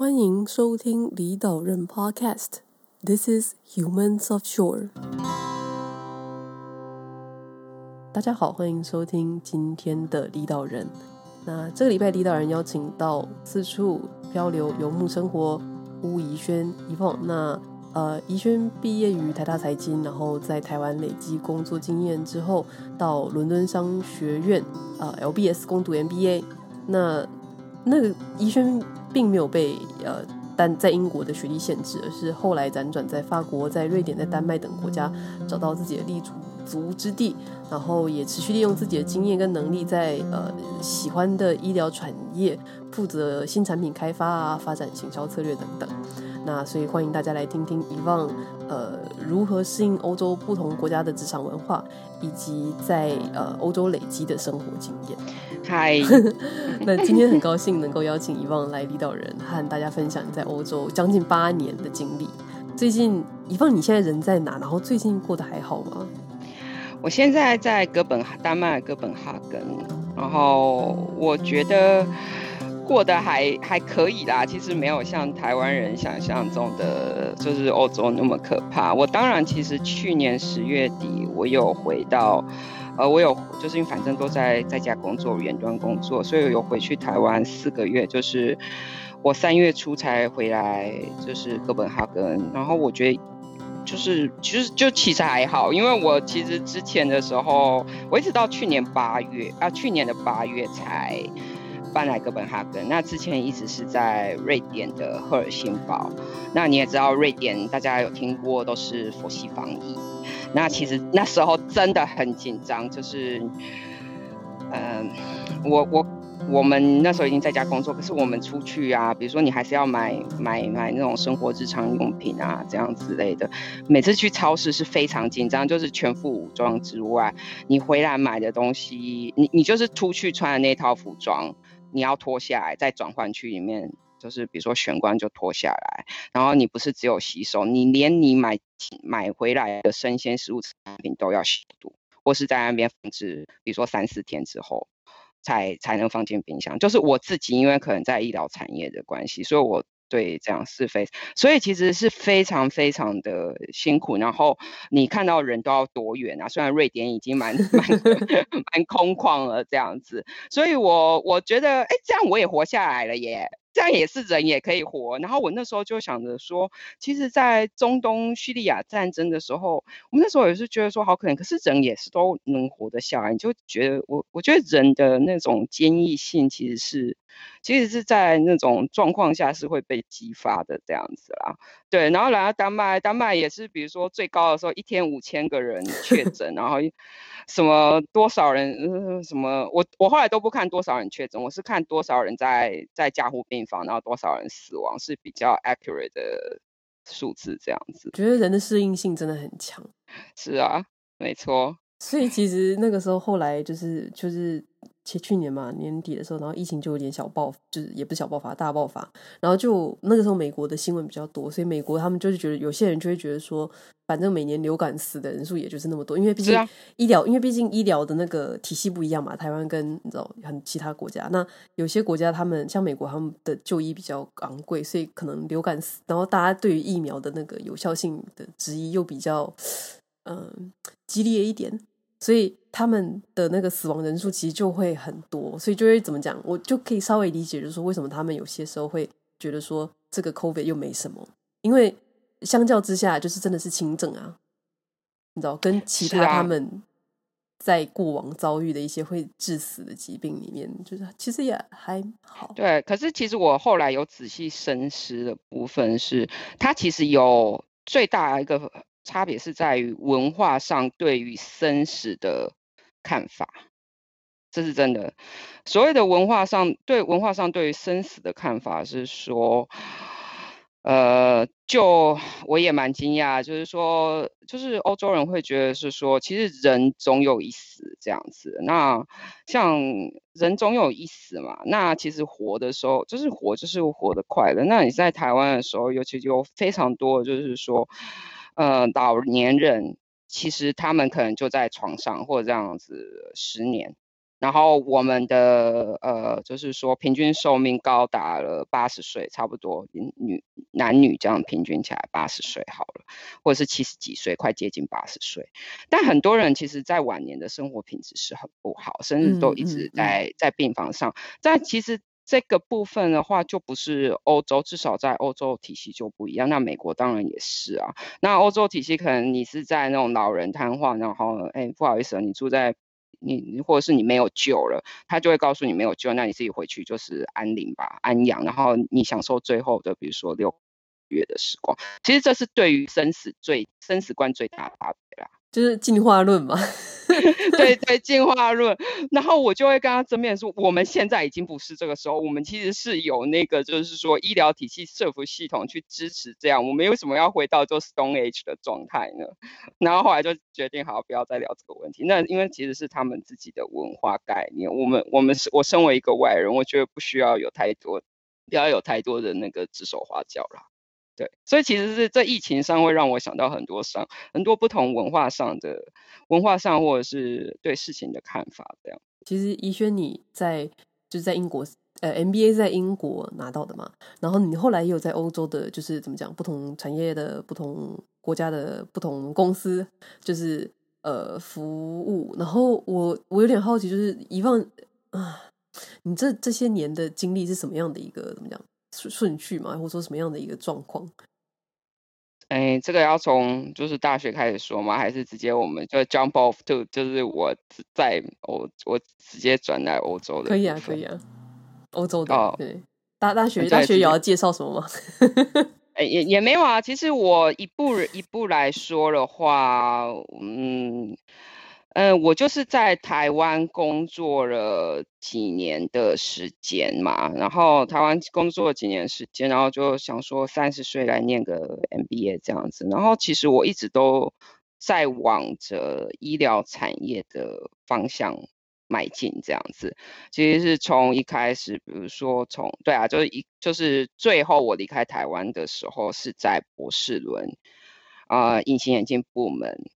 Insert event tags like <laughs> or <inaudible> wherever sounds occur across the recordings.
欢迎收听李岛人 Podcast。This is Humans Offshore。大家好，欢迎收听今天的李岛人。那这个礼拜李岛人邀请到四处漂流游牧生活巫怡萱 Yvonne。那呃，怡萱毕业于台大财经，然后在台湾累积工作经验之后，到伦敦商学院呃 LBS 攻读 MBA。那那个怡萱并没有被呃单在英国的学历限制，而是后来辗转在法国、在瑞典、在丹麦等国家找到自己的立足足之地，然后也持续利用自己的经验跟能力在，呃喜欢的医疗产业负责新产品开发啊、发展行销策略等等。那所以欢迎大家来听听遗忘呃如何适应欧洲不同国家的职场文化，以及在呃欧洲累积的生活经验。嗨，<laughs> 那今天很高兴能够邀请 Yvonne 来离岛人，和大家分享你在欧洲将近八年的经历。最近 Yvonne 你现在人在哪？然后最近过得还好吗？我现在在哥本丹麦哥本哈根，然后我觉得。过得还还可以啦，其实没有像台湾人想象中的，就是欧洲那么可怕。我当然，其实去年十月底我有回到，呃，我有就是因为反正都在在家工作，远端工作，所以有回去台湾四个月。就是我三月初才回来，就是哥本哈根。然后我觉得就是其实就其实还好，因为我其实之前的时候，我一直到去年八月啊，去年的八月才。搬来哥本哈根，那之前一直是在瑞典的赫尔辛堡。那你也知道，瑞典大家有听过都是佛系防疫。那其实那时候真的很紧张，就是，嗯、我我我们那时候已经在家工作，可是我们出去啊，比如说你还是要买买买那种生活日常用品啊，这样之类的。每次去超市是非常紧张，就是全副武装之外，你回来买的东西，你你就是出去穿的那套服装。你要脱下来，在转换区里面，就是比如说玄关就脱下来，然后你不是只有洗手，你连你买买回来的生鲜食物产品都要消毒，或是在那边放置，比如说三四天之后才才能放进冰箱。就是我自己，因为可能在医疗产业的关系，所以我。对，这样是非，所以其实是非常非常的辛苦。然后你看到人都要多远啊？虽然瑞典已经蛮蛮 <laughs> 蛮空旷了这样子，所以我我觉得，哎，这样我也活下来了耶。这样也是人也可以活。然后我那时候就想着说，其实，在中东叙利亚战争的时候，我们那时候也是觉得说好可怜，可是人也是都能活得下来。你就觉得我，我觉得人的那种坚毅性，其实是，其实是在那种状况下是会被激发的这样子啦。对，然后来到丹麦，丹麦也是，比如说最高的时候，一天五千个人确 <laughs> 诊，然后。什么多少人？呃、什么我我后来都不看多少人确诊，我是看多少人在在加护病房，然后多少人死亡是比较 accurate 的数字这样子。觉得人的适应性真的很强。是啊，没错。所以其实那个时候后来就是就是。其实去年嘛，年底的时候，然后疫情就有点小爆，就是也不是小爆发，大爆发。然后就那个时候，美国的新闻比较多，所以美国他们就是觉得有些人就会觉得说，反正每年流感死的人数也就是那么多，因为毕竟医疗，因为毕竟医疗的那个体系不一样嘛。台湾跟你知道很其他国家，那有些国家他们像美国，他们的就医比较昂贵，所以可能流感死，然后大家对于疫苗的那个有效性的质疑又比较嗯、呃、激烈一点。所以他们的那个死亡人数其实就会很多，所以就会怎么讲，我就可以稍微理解，就是说为什么他们有些时候会觉得说这个 COVID 又没什么，因为相较之下就是真的是轻症啊，你知道，跟其他他们在过往遭遇的一些会致死的疾病里面，就是其实也还好。对，可是其实我后来有仔细深思的部分是，它其实有最大一个。差别是在于文化上对于生死的看法，这是真的。所谓的文化上对文化上对于生死的看法是说，呃，就我也蛮惊讶，就是说，就是欧洲人会觉得是说，其实人总有一死这样子。那像人总有一死嘛，那其实活的时候就是活，就是活得快乐。那你在台湾的时候，尤其有非常多，就是说。呃，老年人其实他们可能就在床上或者这样子十年，然后我们的呃，就是说平均寿命高达了八十岁，差不多女男女这样平均起来八十岁好了，或者是七十几岁，快接近八十岁。但很多人其实在晚年的生活品质是很不好，甚至都一直在、嗯嗯嗯、在病房上。但其实这个部分的话，就不是欧洲，至少在欧洲体系就不一样。那美国当然也是啊。那欧洲体系可能你是在那种老人瘫痪，然后哎不好意思，你住在。你或者是你没有救了，他就会告诉你没有救，那你自己回去就是安宁吧，安养，然后你享受最后的，比如说六月的时光。其实这是对于生死最生死观最大的差别啦。就是进化论嘛，<laughs> 对对，进化论。然后我就会跟他争辩说，我们现在已经不是这个时候，我们其实是有那个，就是说医疗体系、社服系统去支持这样。我们为什么要回到做 Stone Age 的状态呢？<laughs> 然后后来就决定，好，不要再聊这个问题。那因为其实是他们自己的文化概念，我们我们是我身为一个外人，我觉得不需要有太多，不要有太多的那个指手画脚了。对，所以其实是在疫情上会让我想到很多上很多不同文化上的文化上，或者是对事情的看法这样。其实怡轩你在就是在英国呃 MBA 在英国拿到的嘛，然后你后来也有在欧洲的，就是怎么讲不同产业的不同国家的不同公司，就是呃服务。然后我我有点好奇，就是以往啊，你这这些年的经历是什么样的一个怎么讲？顺序嘛，或者说什么样的一个状况？哎，这个要从就是大学开始说吗？还是直接我们就 jump off to，就是我在欧，我直接转来欧洲的？可以啊，可以啊，欧洲的。哦，对，大大学大学有要介绍什么吗？<laughs> 哎，也也没有啊。其实我一步一步来说的话，嗯。嗯，我就是在台湾工作了几年的时间嘛，然后台湾工作了几年时间，然后就想说三十岁来念个 MBA 这样子，然后其实我一直都在往着医疗产业的方向迈进这样子。其实是从一开始，比如说从对啊，就是一就是最后我离开台湾的时候是在博士伦啊、隐形眼镜部门。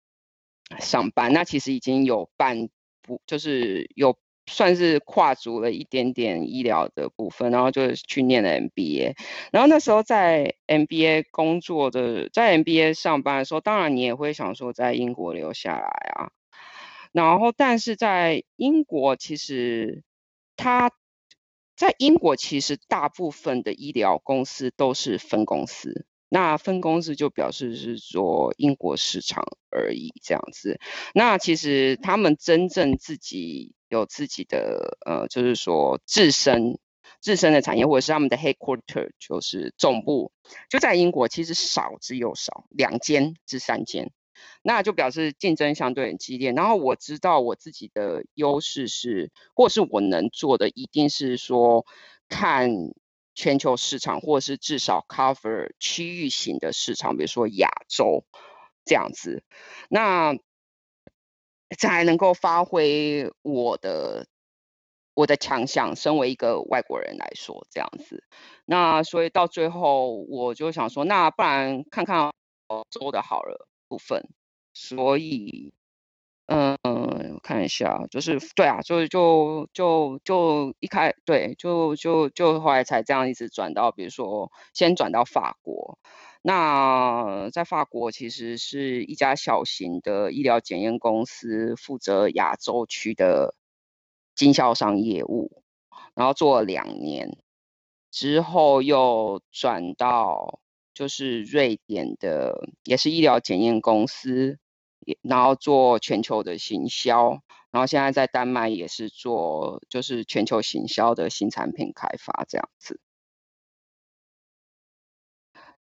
上班，那其实已经有半部，就是有算是跨足了一点点医疗的部分，然后就去念了 MBA。然后那时候在 MBA 工作的，在 MBA 上班的时候，当然你也会想说在英国留下来啊。然后，但是在英国，其实他在英国其实大部分的医疗公司都是分公司。那分公司就表示是说英国市场而已，这样子。那其实他们真正自己有自己的呃，就是说自身自身的产业，或者是他们的 headquarter，就是总部就在英国，其实少之又少，两间至三间。那就表示竞争相对很激烈。然后我知道我自己的优势是，或是我能做的，一定是说看。全球市场，或是至少 cover 区域型的市场，比如说亚洲这样子，那才能够发挥我的我的强项。身为一个外国人来说，这样子，那所以到最后，我就想说，那不然看看欧洲的好了部分，所以。嗯，看一下，就是对啊，就就就就一开对，就就就后来才这样一直转到，比如说先转到法国。那在法国其实是一家小型的医疗检验公司，负责亚洲区的经销商业务，然后做了两年之后又转到就是瑞典的，也是医疗检验公司。然后做全球的行销，然后现在在丹麦也是做就是全球行销的新产品开发这样子。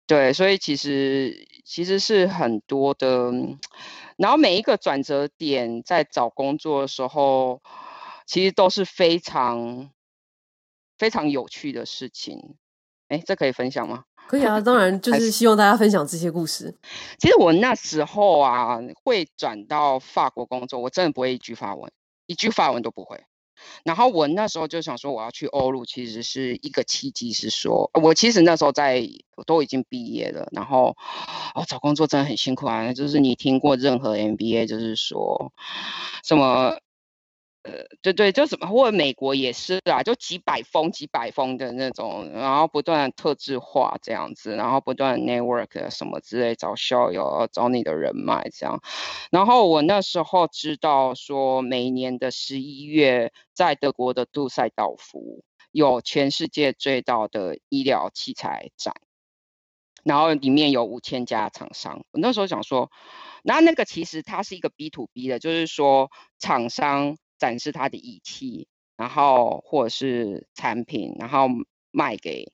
对，所以其实其实是很多的，然后每一个转折点在找工作的时候，其实都是非常非常有趣的事情。哎，这可以分享吗？可以啊，当然就是希望大家分享这些故事。<laughs> 其实我那时候啊，会转到法国工作，我真的不会一句法文，一句法文都不会。然后我那时候就想说，我要去欧陆，其实是一个契机，是说我其实那时候在我都已经毕业了，然后哦找工作真的很辛苦啊。就是你听过任何 MBA，就是说什么呃，对对，就什么，或者美国也是啊，就几百封、几百封的那种，然后不断特制化这样子，然后不断 network 什么之类，找校友，找你的人脉这样。然后我那时候知道说，每年的十一月，在德国的杜塞道夫有全世界最大的医疗器材展，然后里面有五千家厂商。我那时候想说，那那个其实它是一个 B to B 的，就是说厂商。展示他的仪器，然后或者是产品，然后卖给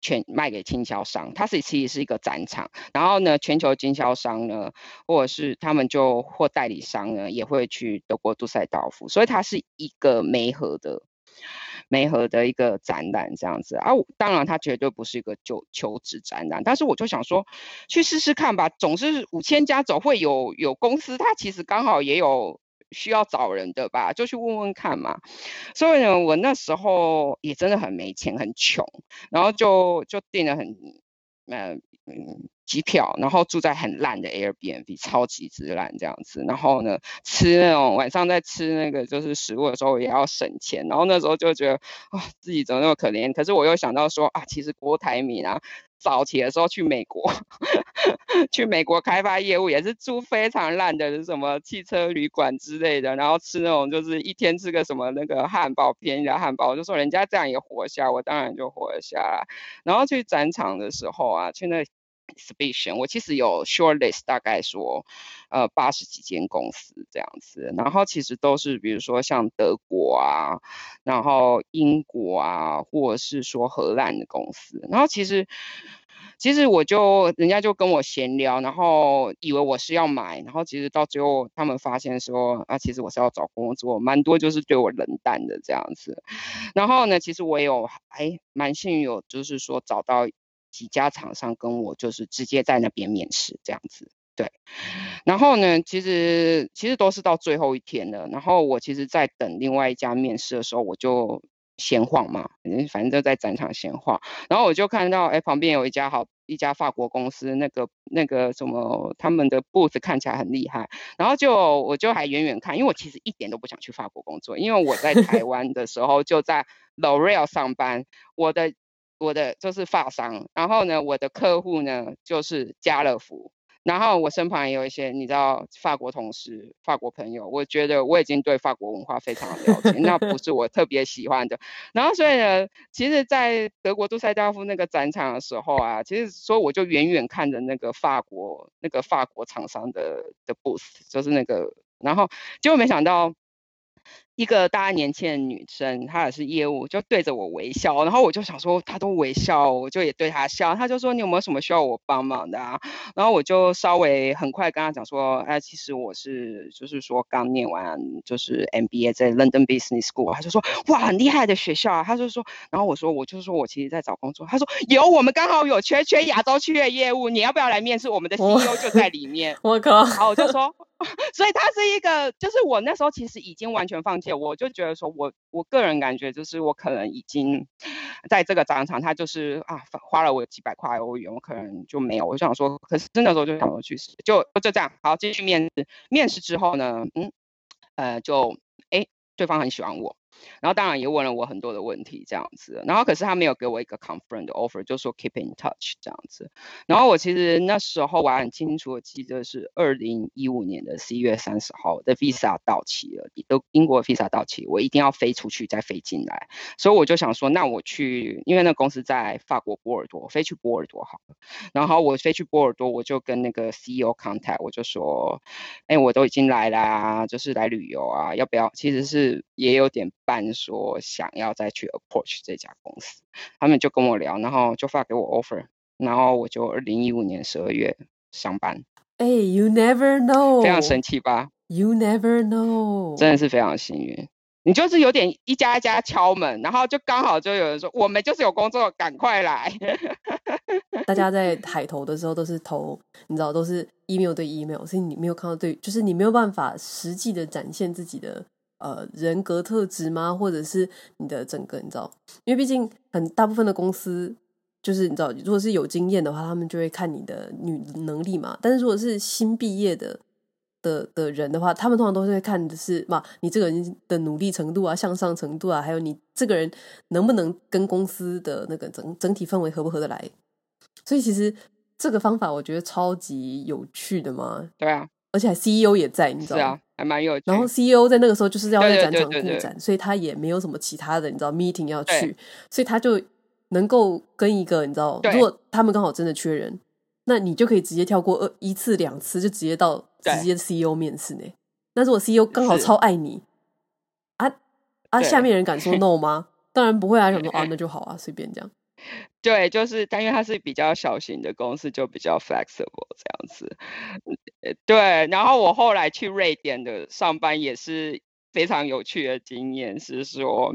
全卖给经销商，它是其实是一个展场。然后呢，全球经销商呢，或者是他们就或代理商呢，也会去德国杜塞道夫，所以它是一个媒合的媒合的一个展览这样子啊。当然，它绝对不是一个就求职展览，但是我就想说，去试试看吧。总是五千家总会有有公司，它其实刚好也有。需要找人的吧，就去问问看嘛。所以呢，我那时候也真的很没钱，很穷，然后就就订了很呃嗯机票，然后住在很烂的 Airbnb，超级之烂这样子。然后呢，吃那种晚上在吃那个就是食物的时候也要省钱。然后那时候就觉得啊、自己怎么那么可怜？可是我又想到说啊，其实郭台铭啊。早期的时候去美国，<laughs> 去美国开发业务也是住非常烂的，什么汽车旅馆之类的，然后吃那种就是一天吃个什么那个汉堡，便宜的汉堡，我就说人家这样也活下，我当然就活下来。然后去展场的时候啊，去那 exhibition，我其实有 short list，大概说呃八十几间公司这样子，然后其实都是比如说像德国啊，然后英国啊，或者是说荷兰的公司，然后其实。其实我就人家就跟我闲聊，然后以为我是要买，然后其实到最后他们发现说啊，其实我是要找工作，蛮多就是对我冷淡的这样子。然后呢，其实我有还蛮幸运有就是说找到几家厂商跟我就是直接在那边面试这样子。对，然后呢，其实其实都是到最后一天了。然后我其实，在等另外一家面试的时候，我就。闲晃嘛，反正就在展场闲晃，然后我就看到，哎，旁边有一家好一家法国公司，那个那个什么，他们的 booth 看起来很厉害，然后就我就还远远看，因为我其实一点都不想去法国工作，因为我在台湾的时候就在 L'Oreal 上班，我的我的就是法商，然后呢，我的客户呢就是家乐福。然后我身旁也有一些你知道法国同事、法国朋友，我觉得我已经对法国文化非常了解，那不是我特别喜欢的。然后所以呢，其实，在德国杜塞道夫那个展场的时候啊，其实说我就远远看着那个法国那个法国厂商的的 booth，就是那个，然后结果没想到。一个大概年轻的女生，她也是业务，就对着我微笑，然后我就想说，她都微笑，我就也对她笑。她就说：“你有没有什么需要我帮忙的啊？”然后我就稍微很快跟她讲说：“哎，其实我是就是说刚念完就是 MBA 在 London Business School。”她就说：“哇，很厉害的学校啊！”她就说，然后我说：“我就是说我其实在找工作。”她说：“有，我们刚好有缺缺亚洲区的业务，你要不要来面试？我们的 CEO 就在里面。<laughs> ”我靠！然后我就说。<laughs> 所以她是一个，就是我那时候其实已经完全放且，我就觉得说我，我个人感觉就是我可能已经在这个展场，他就是啊花了我几百块欧元，我可能就没有。我就想说，可是真的时候就想说去试，就就这样，好，继续面试。面试之后呢，嗯，呃，就哎，对方很喜欢我。然后当然也问了我很多的问题，这样子。然后可是他没有给我一个 confirm 的 offer，就说 keep in touch 这样子。然后我其实那时候我还很清楚的记得是二零一五年的十一月三十号，我的 visa 到期了，都英国 visa 到期，我一定要飞出去再飞进来。所以我就想说，那我去，因为那公司在法国波尔多，飞去波尔多好了。然后我飞去波尔多，我就跟那个 CEO contact，我就说，哎，我都已经来啦，就是来旅游啊，要不要？其实是也有点。办说想要再去 approach 这家公司，他们就跟我聊，然后就发给我 offer，然后我就二零一五年十二月上班。哎，You never know，非常神奇吧？You never know，真的是非常幸运。你就是有点一家一家敲门，然后就刚好就有人说我们就是有工作，赶快来。大家 <laughs> 在海投的时候都是投，你知道都是 email 对 email，所以你没有看到对，就是你没有办法实际的展现自己的。呃，人格特质吗？或者是你的整个，你知道？因为毕竟很大部分的公司，就是你知道，如果是有经验的话，他们就会看你的女能力嘛。但是如果是新毕业的的的人的话，他们通常都是会看的是嘛，你这个人的努力程度啊、向上程度啊，还有你这个人能不能跟公司的那个整整体氛围合不合得来。所以其实这个方法我觉得超级有趣的嘛。对啊，而且还 CEO 也在，你知道吗？是啊，还蛮有趣。然后 CEO 在那个时候就是要在展场布展，所以他也没有什么其他的，你知道 meeting 要去，所以他就能够跟一个你知道，如果他们刚好真的缺人。那你就可以直接跳过二一次两次，就直接到直接 CEO 面试呢。那如果 CEO 刚好超爱你，啊啊，下面人敢说 no 吗？<laughs> 当然不会啊，想说啊，<laughs> 那就好啊，随便这样。对，就是但因为它是比较小型的公司，就比较 flexible 这样子。对，然后我后来去瑞典的上班也是。非常有趣的经验是说，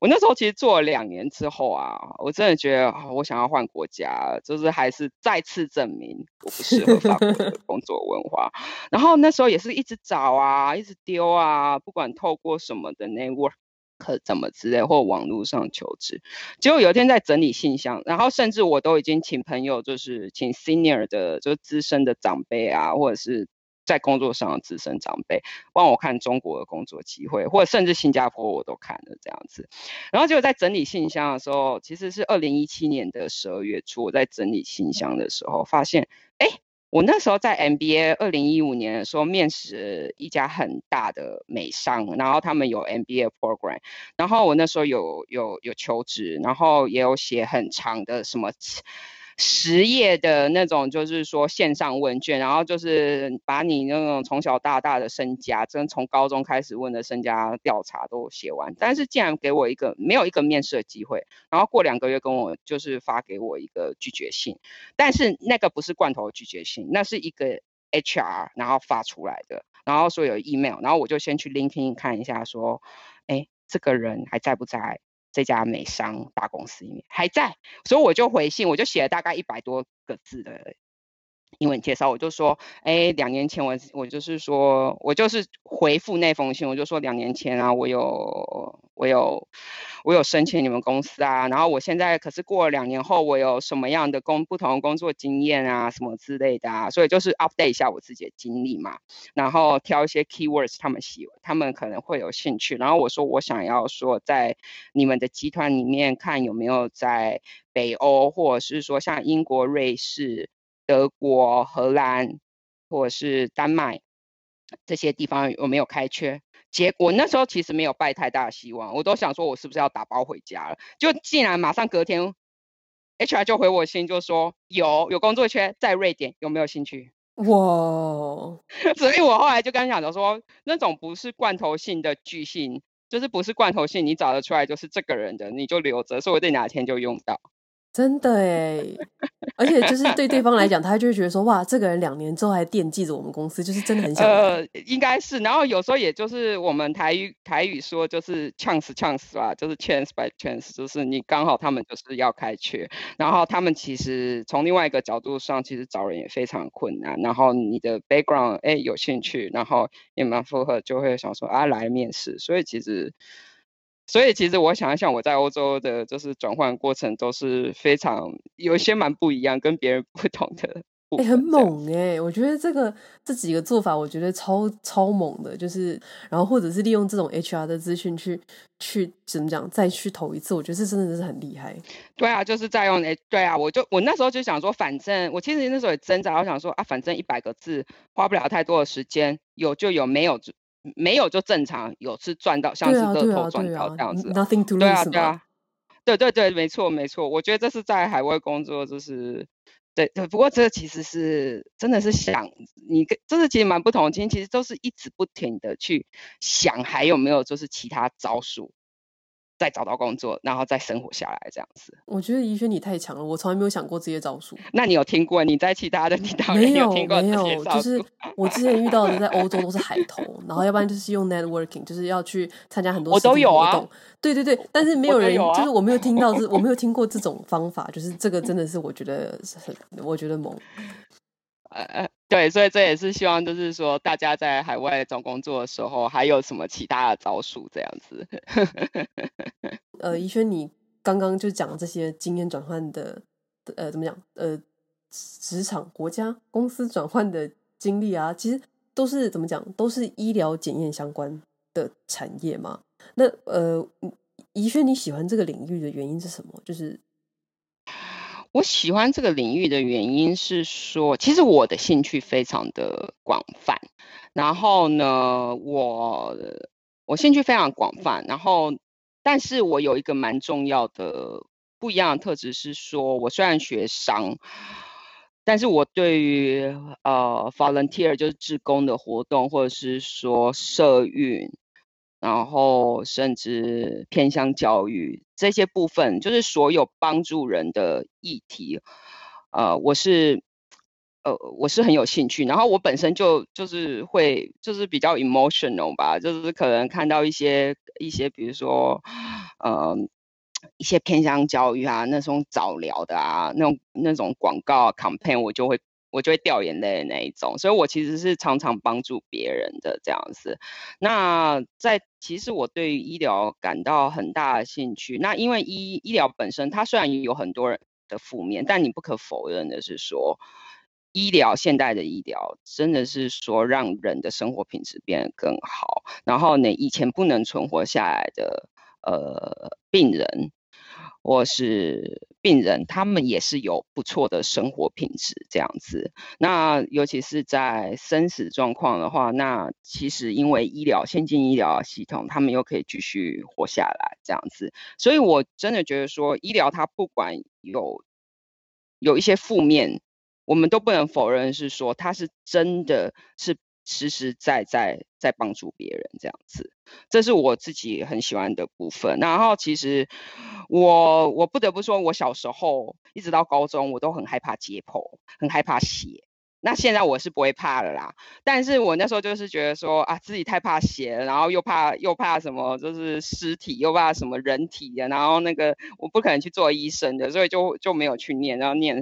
我那时候其实做了两年之后啊，我真的觉得我想要换国家，就是还是再次证明我不适合法国的 <laughs> 工作文化。然后那时候也是一直找啊，一直丢啊，不管透过什么的 network 可怎么之类，或网络上求职。结果有一天在整理信箱，然后甚至我都已经请朋友，就是请 senior 的，就是资深的长辈啊，或者是。在工作上的资深长辈帮我看中国的工作机会，或者甚至新加坡我都看了这样子。然后就在整理信箱的时候，其实是二零一七年的十二月初，我在整理信箱的时候发现，哎，我那时候在 MBA 二零一五年的时候面试一家很大的美商，然后他们有 MBA program，然后我那时候有有有求职，然后也有写很长的什么。十页的那种，就是说线上问卷，然后就是把你那种从小到大的身家，真从高中开始问的身家调查都写完。但是竟然给我一个没有一个面试的机会，然后过两个月跟我就是发给我一个拒绝信，但是那个不是罐头拒绝信，那是一个 HR 然后发出来的，然后说有 email，然后我就先去 LinkedIn 看一下，说，哎，这个人还在不在？这家美商大公司里面还在，所以我就回信，我就写了大概一百多个字的英文介绍，我就说，哎，两年前我我就是说我就是回复那封信，我就说两年前啊，我有我有我有申请你们公司啊，然后我现在可是过了两年后，我有什么样的工不同的工作经验啊，什么之类的啊，所以就是 update 一下我自己的经历嘛，然后挑一些 keywords 他们喜他们可能会有兴趣，然后我说我想要说在你们的集团里面看有没有在北欧或者是说像英国、瑞士。德国、荷兰或者是丹麦这些地方有没有开缺？结果那时候其实没有抱太大的希望，我都想说我是不是要打包回家了？就竟然马上隔天，HR 就回我信，就说有有工作缺在瑞典，有没有兴趣？哇！<laughs> 所以我后来就跟他讲说，那种不是罐头性的巨信，就是不是罐头性，你找得出来就是这个人的，你就留着，说不定哪天就用到。真的哎，而且就是对对方来讲，他就会觉得说，哇，这个人两年之后还惦记着我们公司，就是真的很想。呃，应该是。然后有时候也就是我们台语台语说，就是 chance chance 吧，就是 chance by chance，就是你刚好他们就是要开缺，然后他们其实从另外一个角度上，其实找人也非常困难。然后你的 background 哎有兴趣，然后也蛮符合，就会想说啊来面试。所以其实。所以其实我想一想，我在欧洲的就是转换过程都是非常有一些蛮不一样，跟别人不同的。哎、欸，很猛哎、欸！我觉得这个这几个做法，我觉得超超猛的。就是，然后或者是利用这种 HR 的资讯去去怎么讲，再去投一次，我觉得这真的是很厉害。对啊，就是在用哎，对啊，我就我那时候就想说，反正我其实那时候也挣扎，我想说啊，反正一百个字花不了太多的时间，有就有，没有就。没有就正常，有是赚到，像是乐透赚到这样子。Nothing to lose 对啊，对啊，对对对，没错没错。我觉得这是在海外工作，就是对对。不过这其实是真的是想你跟，这是其实蛮不同的。其实其实都是一直不停的去想，还有没有就是其他招数。再找到工作，然后再生活下来，这样子。我觉得宜萱你太强了，我从来没有想过这些招数。那你有听过？你在其他的地方没有听过没有，就是我之前遇到的，在欧洲都是海投，然后要不然就是用 networking，就是要去参加很多。我都有啊。对对对，但是没有人，有啊、就是我没有听到这，我没有 <laughs> 听过这种方法，就是这个真的是我觉得很，我觉得猛。呃呃，对，所以这也是希望，就是说大家在海外找工作的时候，还有什么其他的招数这样子。<laughs> 呃，宜萱，你刚刚就讲这些经验转换的，呃，怎么讲？呃，职场、国家、公司转换的经历啊，其实都是怎么讲，都是医疗检验相关的产业嘛。那呃，宜萱你喜欢这个领域的原因是什么？就是我喜欢这个领域的原因是说，其实我的兴趣非常的广泛。然后呢，我我兴趣非常广泛。然后，但是我有一个蛮重要的不一样的特质是说，我虽然学商。但是我对于呃 volunteer 就是志工的活动，或者是说社运，然后甚至偏向教育这些部分，就是所有帮助人的议题，呃，我是呃我是很有兴趣。然后我本身就就是会就是比较 emotional 吧，就是可能看到一些一些，比如说呃。一些偏向教育啊，那种早疗的啊，那种那种广告啊 campaign，我就会我就会掉眼泪的那一种，所以我其实是常常帮助别人的这样子。那在其实我对于医疗感到很大的兴趣。那因为医医疗本身，它虽然有很多人的负面，但你不可否认的是说，医疗现代的医疗真的是说让人的生活品质变得更好。然后呢，以前不能存活下来的。呃，病人或是病人，他们也是有不错的生活品质这样子。那尤其是在生死状况的话，那其实因为医疗先进医疗系统，他们又可以继续活下来这样子。所以我真的觉得说，医疗它不管有有一些负面，我们都不能否认是说它是真的是。实实在在在帮助别人，这样子，这是我自己很喜欢的部分。然后，其实我我不得不说，我小时候一直到高中，我都很害怕解剖，很害怕血。那现在我是不会怕了啦，但是我那时候就是觉得说啊，自己太怕血，然后又怕又怕什么，就是尸体，又怕什么人体的，然后那个我不可能去做医生的，所以就就没有去念，然后念，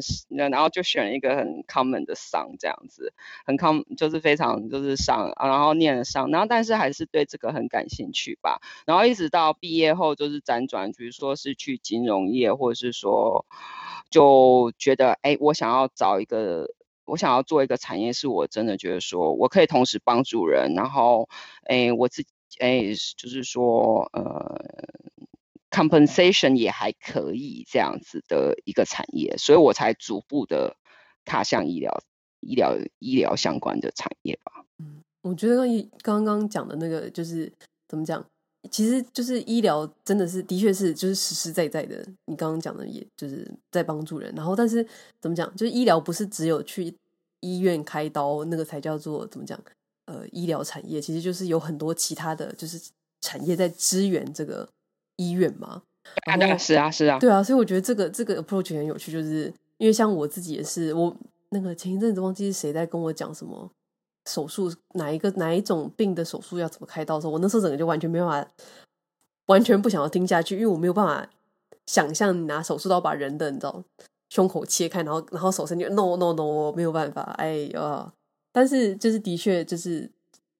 然后就选了一个很 common 的商这样子，很 common 就是非常就是商，然后念了商，然后但是还是对这个很感兴趣吧，然后一直到毕业后就是辗转，比如说是去金融业，或者是说就觉得哎，我想要找一个。我想要做一个产业，是我真的觉得说，我可以同时帮助人，然后，哎，我自己，哎，就是说，呃，compensation 也还可以这样子的一个产业，所以我才逐步的踏向医疗、医疗、医疗相关的产业吧。嗯，我觉得刚刚讲的那个就是怎么讲？其实就是医疗真的是，的确是就是实实在在的。你刚刚讲的，也就是在帮助人。然后，但是怎么讲？就是医疗不是只有去医院开刀那个才叫做怎么讲？呃，医疗产业其实就是有很多其他的就是产业在支援这个医院嘛。啊，对，是啊，是啊，对啊。所以我觉得这个这个 approach 很有趣，就是因为像我自己也是，我那个前一阵子忘记是谁在跟我讲什么。手术哪一个哪一种病的手术要怎么开刀的时候，我那时候整个就完全没办法，完全不想要听下去，因为我没有办法想象你拿手术刀把人的你知道胸口切开，然后然后手伸进，no no no，我没有办法，哎呀，但是就是的确就是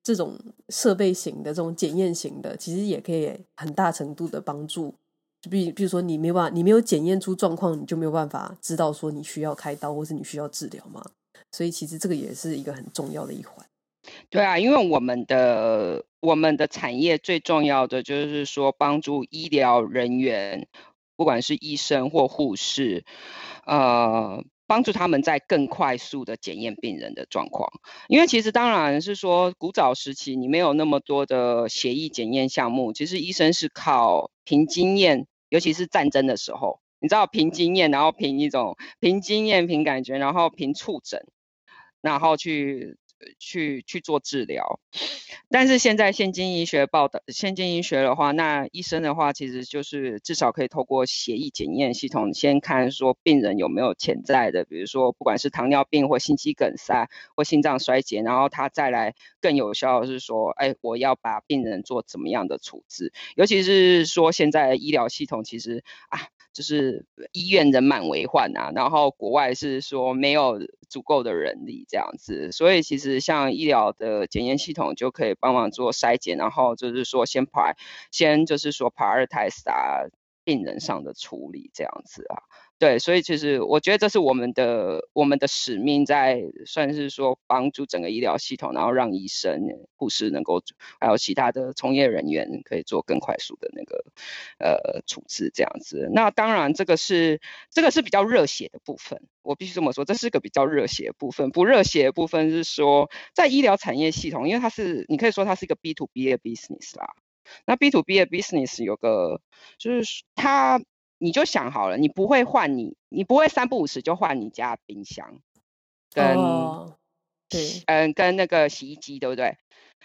这种设备型的这种检验型的，其实也可以很大程度的帮助，就比比如说你没办法，你没有检验出状况，你就没有办法知道说你需要开刀或是你需要治疗嘛。所以其实这个也是一个很重要的一环。对啊，因为我们的我们的产业最重要的就是说帮助医疗人员，不管是医生或护士，呃，帮助他们在更快速的检验病人的状况。因为其实当然是说古早时期你没有那么多的协议检验项目，其实医生是靠凭经验，尤其是战争的时候，你知道凭经验，然后凭一种凭经验、凭感觉，然后凭触诊。然后去去去做治疗，但是现在现今医学报道，现今医学的话，那医生的话其实就是至少可以透过血液检验系统，先看说病人有没有潜在的，比如说不管是糖尿病或心肌梗塞或心脏衰竭，然后他再来更有效的是说，哎，我要把病人做怎么样的处置，尤其是说现在医疗系统其实啊。就是医院人满为患啊，然后国外是说没有足够的人力这样子，所以其实像医疗的检验系统就可以帮忙做筛检，然后就是说先排，先就是说 prioritize 啊病人上的处理这样子啊，对，所以其实我觉得这是我们的我们的使命，在算是说帮助整个医疗系统，然后让医生、护士能够还有其他的从业人员可以做更快速的那个呃处置这样子。那当然这个是这个是比较热血的部分，我必须这么说，这是个比较热血的部分。不热血的部分是说，在医疗产业系统，因为它是你可以说它是一个 B to B 的 business 啦。那 B to B 的 business 有个就是它。你就想好了，你不会换你，你不会三不五时就换你家冰箱，跟、oh, 对，嗯，跟那个洗衣机，对不对？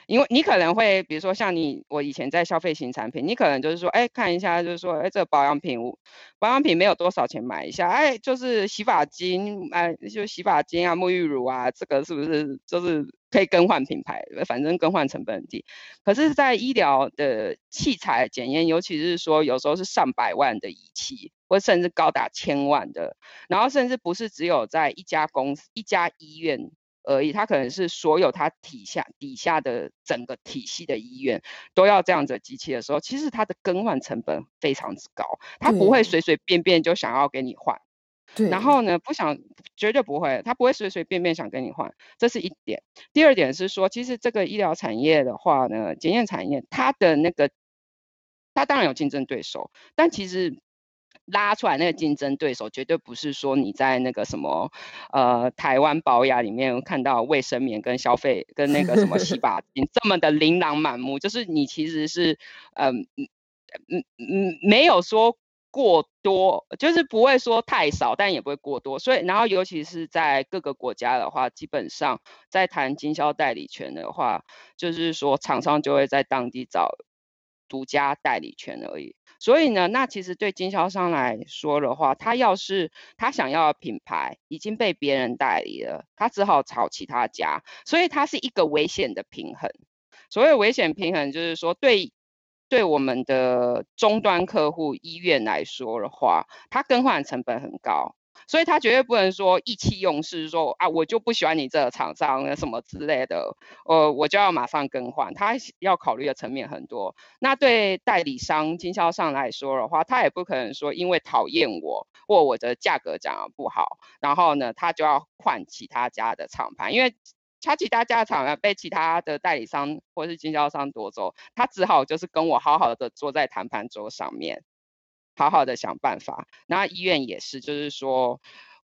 因为你可能会，比如说像你，我以前在消费型产品，你可能就是说，哎，看一下，就是说，哎，这个保养品，保养品没有多少钱买一下，哎，就是洗发精，哎，就洗发精啊，沐浴乳啊，这个是不是就是可以更换品牌？反正更换成本很低。可是，在医疗的器材检验，尤其是说有时候是上百万的仪器，或甚至高达千万的，然后甚至不是只有在一家公司、一家医院。而已，它可能是所有它底下底下的整个体系的医院都要这样子的机器的时候，其实它的更换成本非常之高，它不会随随便便就想要给你换。对。然后呢，不想绝对不会，它不会随随便便想跟你换，这是一点。第二点是说，其实这个医疗产业的话呢，检验产业它的那个，它当然有竞争对手，但其实。拉出来那个竞争对手，绝对不是说你在那个什么呃台湾保雅里面看到卫生棉跟消费跟那个什么洗发精这么的琳琅满目，就是你其实是嗯嗯嗯嗯没有说过多，就是不会说太少，但也不会过多。所以然后尤其是在各个国家的话，基本上在谈经销代理权的话，就是说厂商就会在当地找独家代理权而已。所以呢，那其实对经销商来说的话，他要是他想要的品牌已经被别人代理了，他只好炒其他家。所以它是一个危险的平衡。所谓危险平衡，就是说对对我们的终端客户医院来说的话，它更换成本很高。所以他绝对不能说意气用事，说啊，我就不喜欢你这个厂商什么之类的，呃，我就要马上更换。他要考虑的层面很多。那对代理商、经销商来说的话，他也不可能说因为讨厌我或我的价格讲得不好，然后呢，他就要换其他家的厂牌，因为他其他家的厂牌被其他的代理商或是经销商夺走，他只好就是跟我好好的坐在谈判桌上面。好好的想办法，那医院也是，就是说，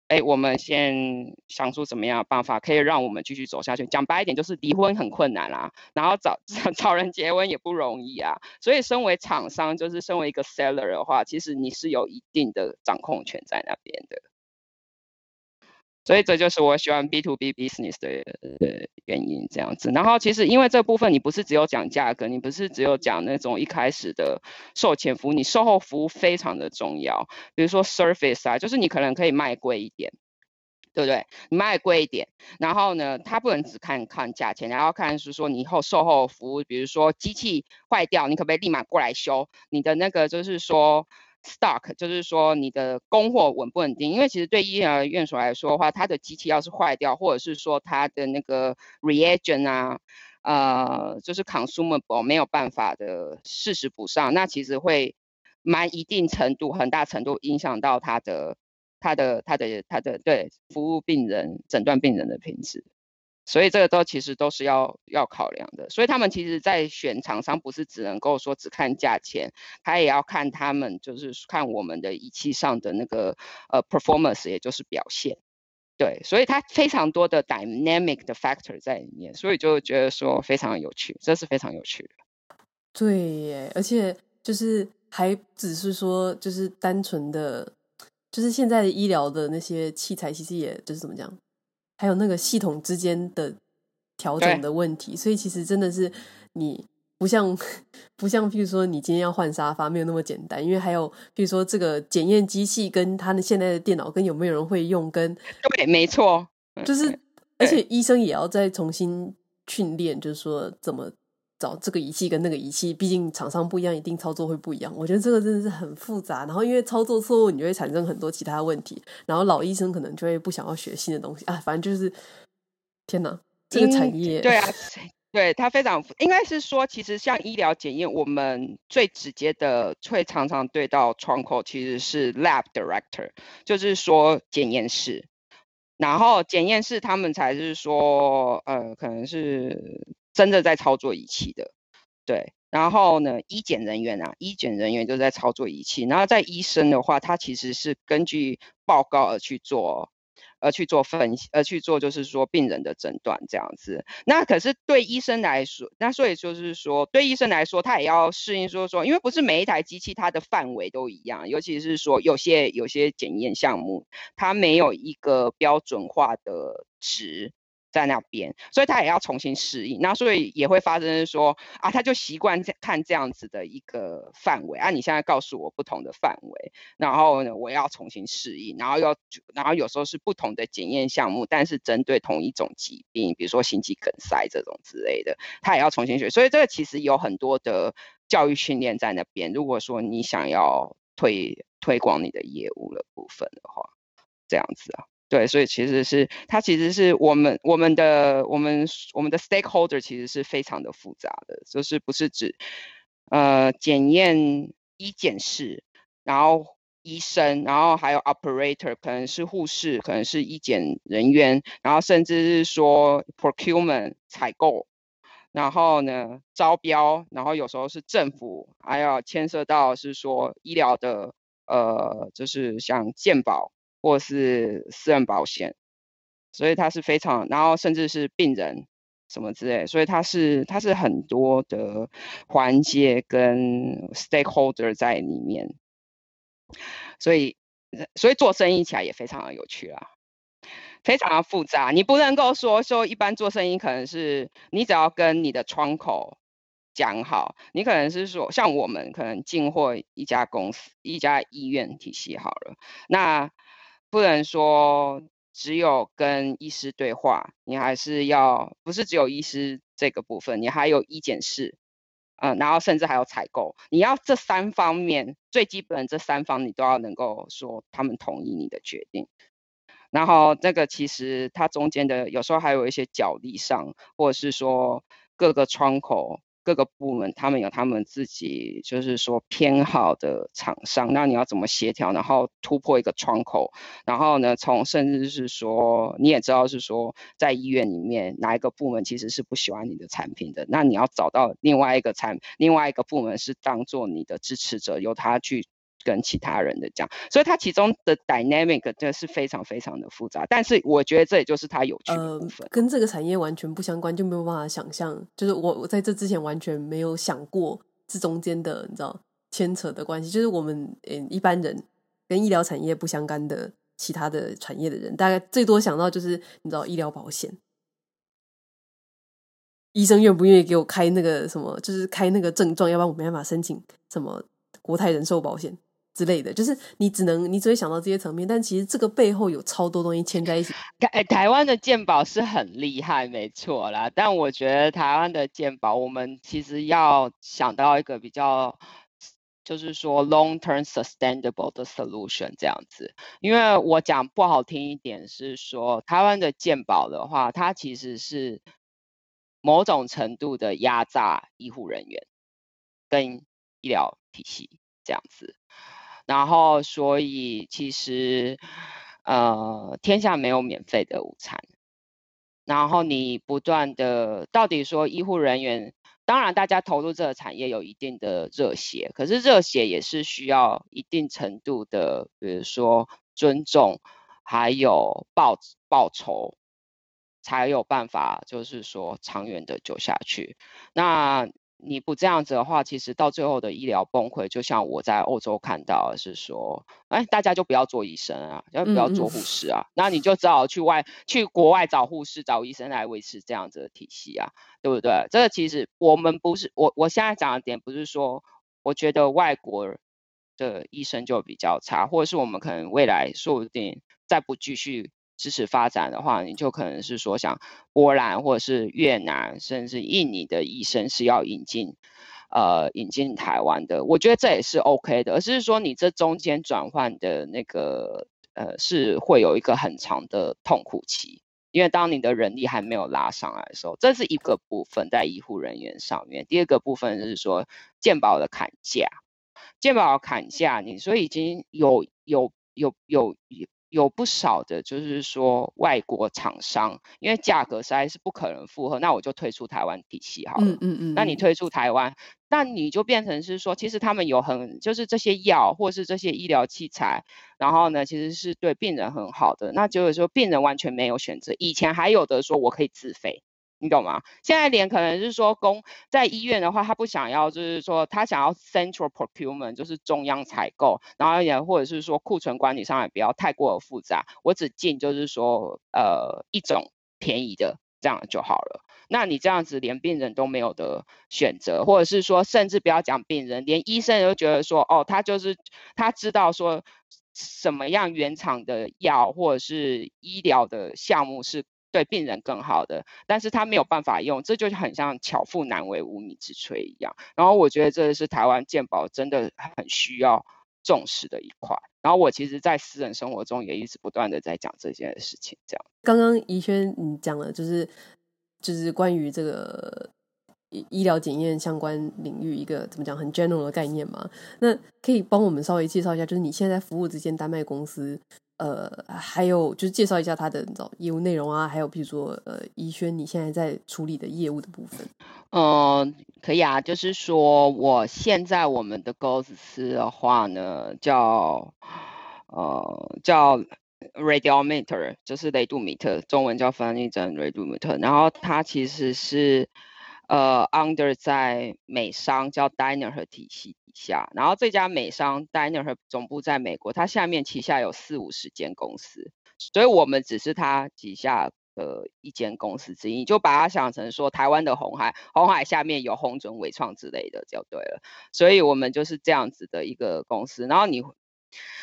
哎，我们先想出怎么样的办法，可以让我们继续走下去。讲白一点，就是离婚很困难啦，然后找 <laughs> 找人结婚也不容易啊。所以，身为厂商，就是身为一个 seller 的话，其实你是有一定的掌控权在那边的。所以这就是我喜欢 B to B business 的原因，这样子。然后其实因为这部分你不是只有讲价格，你不是只有讲那种一开始的售前服务，你售后服务非常的重要。比如说 service 啊，就是你可能可以卖贵一点，对不对？你卖贵一点，然后呢，他不能只看看价钱，然后看是说你以后售后服务，比如说机器坏掉，你可不可以立马过来修？你的那个就是说。Stock 就是说你的供货稳不稳定？因为其实对医疗院所来说的话，它的机器要是坏掉，或者是说它的那个 reagent 啊，呃，就是 consumable 没有办法的适时补上，那其实会蛮一定程度、很大程度影响到它的、它的、它的、它的对服务病人、诊断病人的品质。所以这个都其实都是要要考量的，所以他们其实，在选厂商不是只能够说只看价钱，他也要看他们就是看我们的仪器上的那个呃 performance，也就是表现。对，所以它非常多的 dynamic 的 factor 在里面，所以就觉得说非常有趣，这是非常有趣的。对耶，而且就是还只是说就是单纯的，就是现在的医疗的那些器材，其实也就是怎么讲？还有那个系统之间的调整的问题，所以其实真的是你不像 <laughs> 不像，譬如说你今天要换沙发，没有那么简单，因为还有譬如说这个检验机器跟他的现在的电脑跟有没有人会用，跟 <laughs> 对，没错，就是而且医生也要再重新训练，就是说怎么。找这个仪器跟那个仪器，毕竟厂商不一样，一定操作会不一样。我觉得这个真的是很复杂，然后因为操作错误，你就会产生很多其他问题。然后老医生可能就会不想要学新的东西啊，反正就是天哪，这个产业、嗯、对啊，对，它非常应该是说，其实像医疗检验，我们最直接的会常常对到窗口，其实是 lab director，就是说检验室。然后检验室他们才是说，呃，可能是真的在操作仪器的，对。然后呢，医检人员啊，医检人员就在操作仪器。然后在医生的话，他其实是根据报告而去做，而去做分析，而去做就是说病人的诊断这样子。那可是对医生来说，那所以就是说对医生来说，他也要适应说说，因为不是每一台机器它的范围都一样，尤其是说有些有些检验项目，它没有一个标准化的值。在那边，所以他也要重新适应，那所以也会发生说啊，他就习惯看这样子的一个范围啊，你现在告诉我不同的范围，然后呢，我要重新适应，然后要，然后有时候是不同的检验项目，但是针对同一种疾病，比如说心肌梗塞这种之类的，他也要重新学，所以这个其实有很多的教育训练在那边。如果说你想要推推广你的业务的部分的话，这样子啊。对，所以其实是它其实是我们我们的我们我们的 stakeholder 其实是非常的复杂的，就是不是指呃检验医检室，然后医生，然后还有 operator，可能是护士，可能是医检人员，然后甚至是说 procurement 采购，然后呢招标，然后有时候是政府，还要牵涉到是说医疗的呃就是像健保。或是私人保险，所以它是非常，然后甚至是病人什么之类，所以它是它是很多的环节跟 stakeholder 在里面，所以所以做生意起来也非常的有趣啊，非常的复杂，你不能够说说一般做生意可能是你只要跟你的窗口讲好，你可能是说像我们可能进货一家公司一家医院体系好了，那。不能说只有跟医师对话，你还是要不是只有医师这个部分，你还有医检室，嗯，然后甚至还有采购，你要这三方面最基本这三方你都要能够说他们同意你的决定，然后这个其实它中间的有时候还有一些角力上，或者是说各个窗口。各个部门他们有他们自己就是说偏好的厂商，那你要怎么协调，然后突破一个窗口，然后呢，从甚至是说你也知道是说在医院里面哪一个部门其实是不喜欢你的产品的，那你要找到另外一个产另外一个部门是当做你的支持者，由他去。跟其他人的讲，所以它其中的 dynamic 真的是非常非常的复杂，但是我觉得这也就是它有趣的部分。呃，跟这个产业完全不相关，就没有办法想象。就是我我在这之前完全没有想过这中间的你知道牵扯的关系。就是我们嗯一般人跟医疗产业不相干的其他的产业的人，大概最多想到就是你知道医疗保险，医生愿不愿意给我开那个什么，就是开那个症状，要不然我没办法申请什么国泰人寿保险。之类的，就是你只能你只会想到这些层面，但其实这个背后有超多东西牵在一起。台台湾的健保是很厉害，没错啦。但我觉得台湾的健保，我们其实要想到一个比较，就是说 long term sustainable 的 solution 这样子。因为我讲不好听一点是说，台湾的健保的话，它其实是某种程度的压榨医护人员跟医疗体系这样子。然后，所以其实，呃，天下没有免费的午餐。然后你不断的，到底说医护人员，当然大家投入这个产业有一定的热血，可是热血也是需要一定程度的，比如说尊重，还有报报酬，才有办法，就是说长远的走下去。那。你不这样子的话，其实到最后的医疗崩溃，就像我在欧洲看到的是说，哎，大家就不要做医生啊，要不要做护士啊？那、嗯、你就只好去外去国外找护士、找医生来维持这样子的体系啊，对不对？这个其实我们不是我我现在讲的点，不是说我觉得外国的医生就比较差，或者是我们可能未来说不定再不继续。支持发展的话，你就可能是说，像波兰或者是越南，甚至印尼的医生是要引进，呃，引进台湾的。我觉得这也是 OK 的，而是说你这中间转换的那个，呃，是会有一个很长的痛苦期。因为当你的人力还没有拉上来的时候，这是一个部分在医护人员上面。第二个部分是说健保的砍价，健保砍价，你说已经有有有有有。不少的，就是说外国厂商，因为价格实在是不可能负荷，那我就退出台湾体系好了。嗯嗯嗯。那你退出台湾，那你就变成是说，其实他们有很，就是这些药或是这些医疗器材，然后呢，其实是对病人很好的。那就是说，病人完全没有选择。以前还有的说，我可以自费。你懂吗？现在连可能是说公在医院的话，他不想要，就是说他想要 central procurement，就是中央采购，然后也或者是说库存管理上也不要太过复杂，我只进就是说呃一种便宜的这样就好了。那你这样子连病人都没有的选择，或者是说甚至不要讲病人，连医生都觉得说哦，他就是他知道说什么样原厂的药或者是医疗的项目是。对病人更好的，但是他没有办法用，这就很像巧妇难为无米之炊一样。然后我觉得这是台湾健保真的很需要重视的一块。然后我其实，在私人生活中也一直不断的在讲这件事情。这样，刚刚怡轩你讲了，就是就是关于这个医医疗检验相关领域一个怎么讲很 general 的概念嘛？那可以帮我们稍微介绍一下，就是你现在服务这间丹麦公司。呃，还有就是介绍一下他的你知道业务内容啊，还有比如说呃，怡轩你现在在处理的业务的部分。嗯、可以啊，就是说我现在我们的公司的话呢，叫呃叫 Radiometer，就是雷度米特，中文叫翻译成雷度米特，然后它其实是呃 under 在美商叫 Danaher 体系底。下，然后这家美商 Danaher 总部在美国，它下面旗下有四五十间公司，所以我们只是它旗下的一间公司之一，就把它想成说台湾的红海，红海下面有红准、伟创之类的就对了，所以我们就是这样子的一个公司。然后你，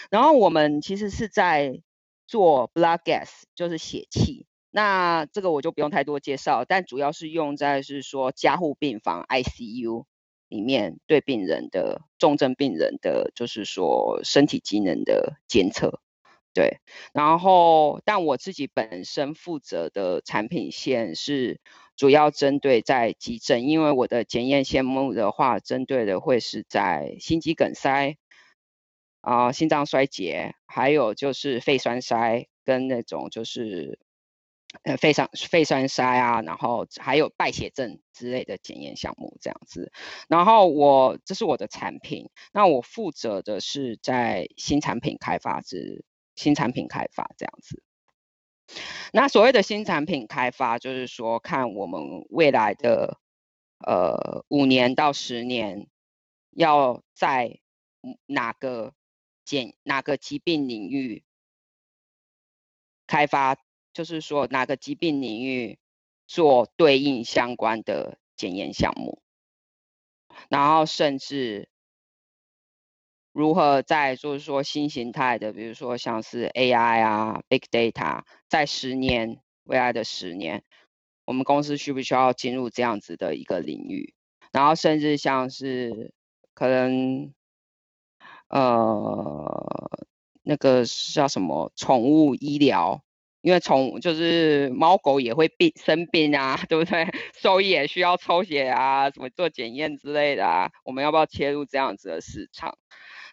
然后我们其实是在做 blood gas，就是血气，那这个我就不用太多介绍，但主要是用在是说加护病房 ICU。里面对病人的重症病人的就是说身体机能的监测，对，然后但我自己本身负责的产品线是主要针对在急诊，因为我的检验项目的话，针对的会是在心肌梗塞啊、心脏衰竭，还有就是肺栓塞跟那种就是。呃，肺上肺栓塞啊，然后还有败血症之类的检验项目这样子。然后我这是我的产品，那我负责的是在新产品开发之新产品开发这样子。那所谓的新产品开发，就是说看我们未来的呃五年到十年要在哪个检哪个疾病领域开发。就是说，哪个疾病领域做对应相关的检验项目，然后甚至如何在就是说新形态的，比如说像是 AI 啊、Big Data，在十年未来的十年，我们公司需不需要进入这样子的一个领域？然后甚至像是可能呃那个叫什么宠物医疗。因为宠就是猫狗也会病生病啊，<laughs> 对不对？兽医也需要抽血啊，什么做检验之类的啊。我们要不要切入这样子的市场？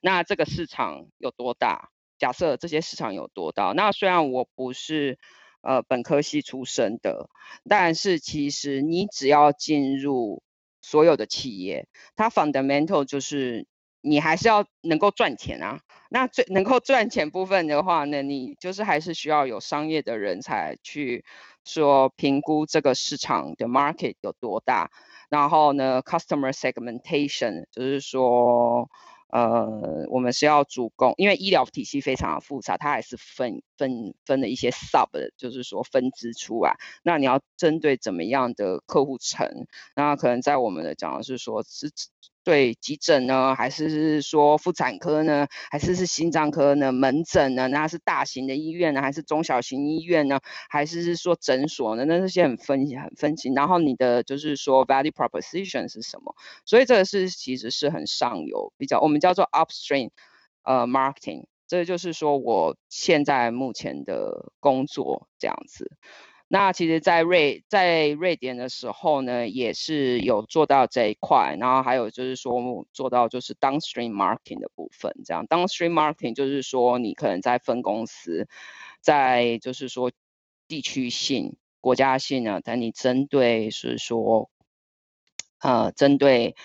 那这个市场有多大？假设这些市场有多大？那虽然我不是呃本科系出身的，但是其实你只要进入所有的企业，它 fundamental 就是。你还是要能够赚钱啊，那最能够赚钱部分的话呢，你就是还是需要有商业的人才去说评估这个市场的 market 有多大，然后呢，customer segmentation 就是说。呃，我们是要主攻，因为医疗体系非常的复杂，它还是分分分了一些 sub，就是说分支出来。那你要针对怎么样的客户层？那可能在我们的讲的是说，是对急诊呢，还是是说妇产科呢，还是是心脏科呢？门诊呢？那是大型的医院呢，还是中小型医院呢？还是是说诊所呢？那这些很分很分析。然后你的就是说 value proposition 是什么？所以这个是其实是很上游比较我们。叫做 upstream，呃，marketing，这就是说我现在目前的工作这样子。那其实在瑞在瑞典的时候呢，也是有做到这一块，然后还有就是说做到就是 downstream marketing 的部分，这样 downstream marketing 就是说你可能在分公司，在就是说地区性、国家性呢，但你针对是说，呃，针对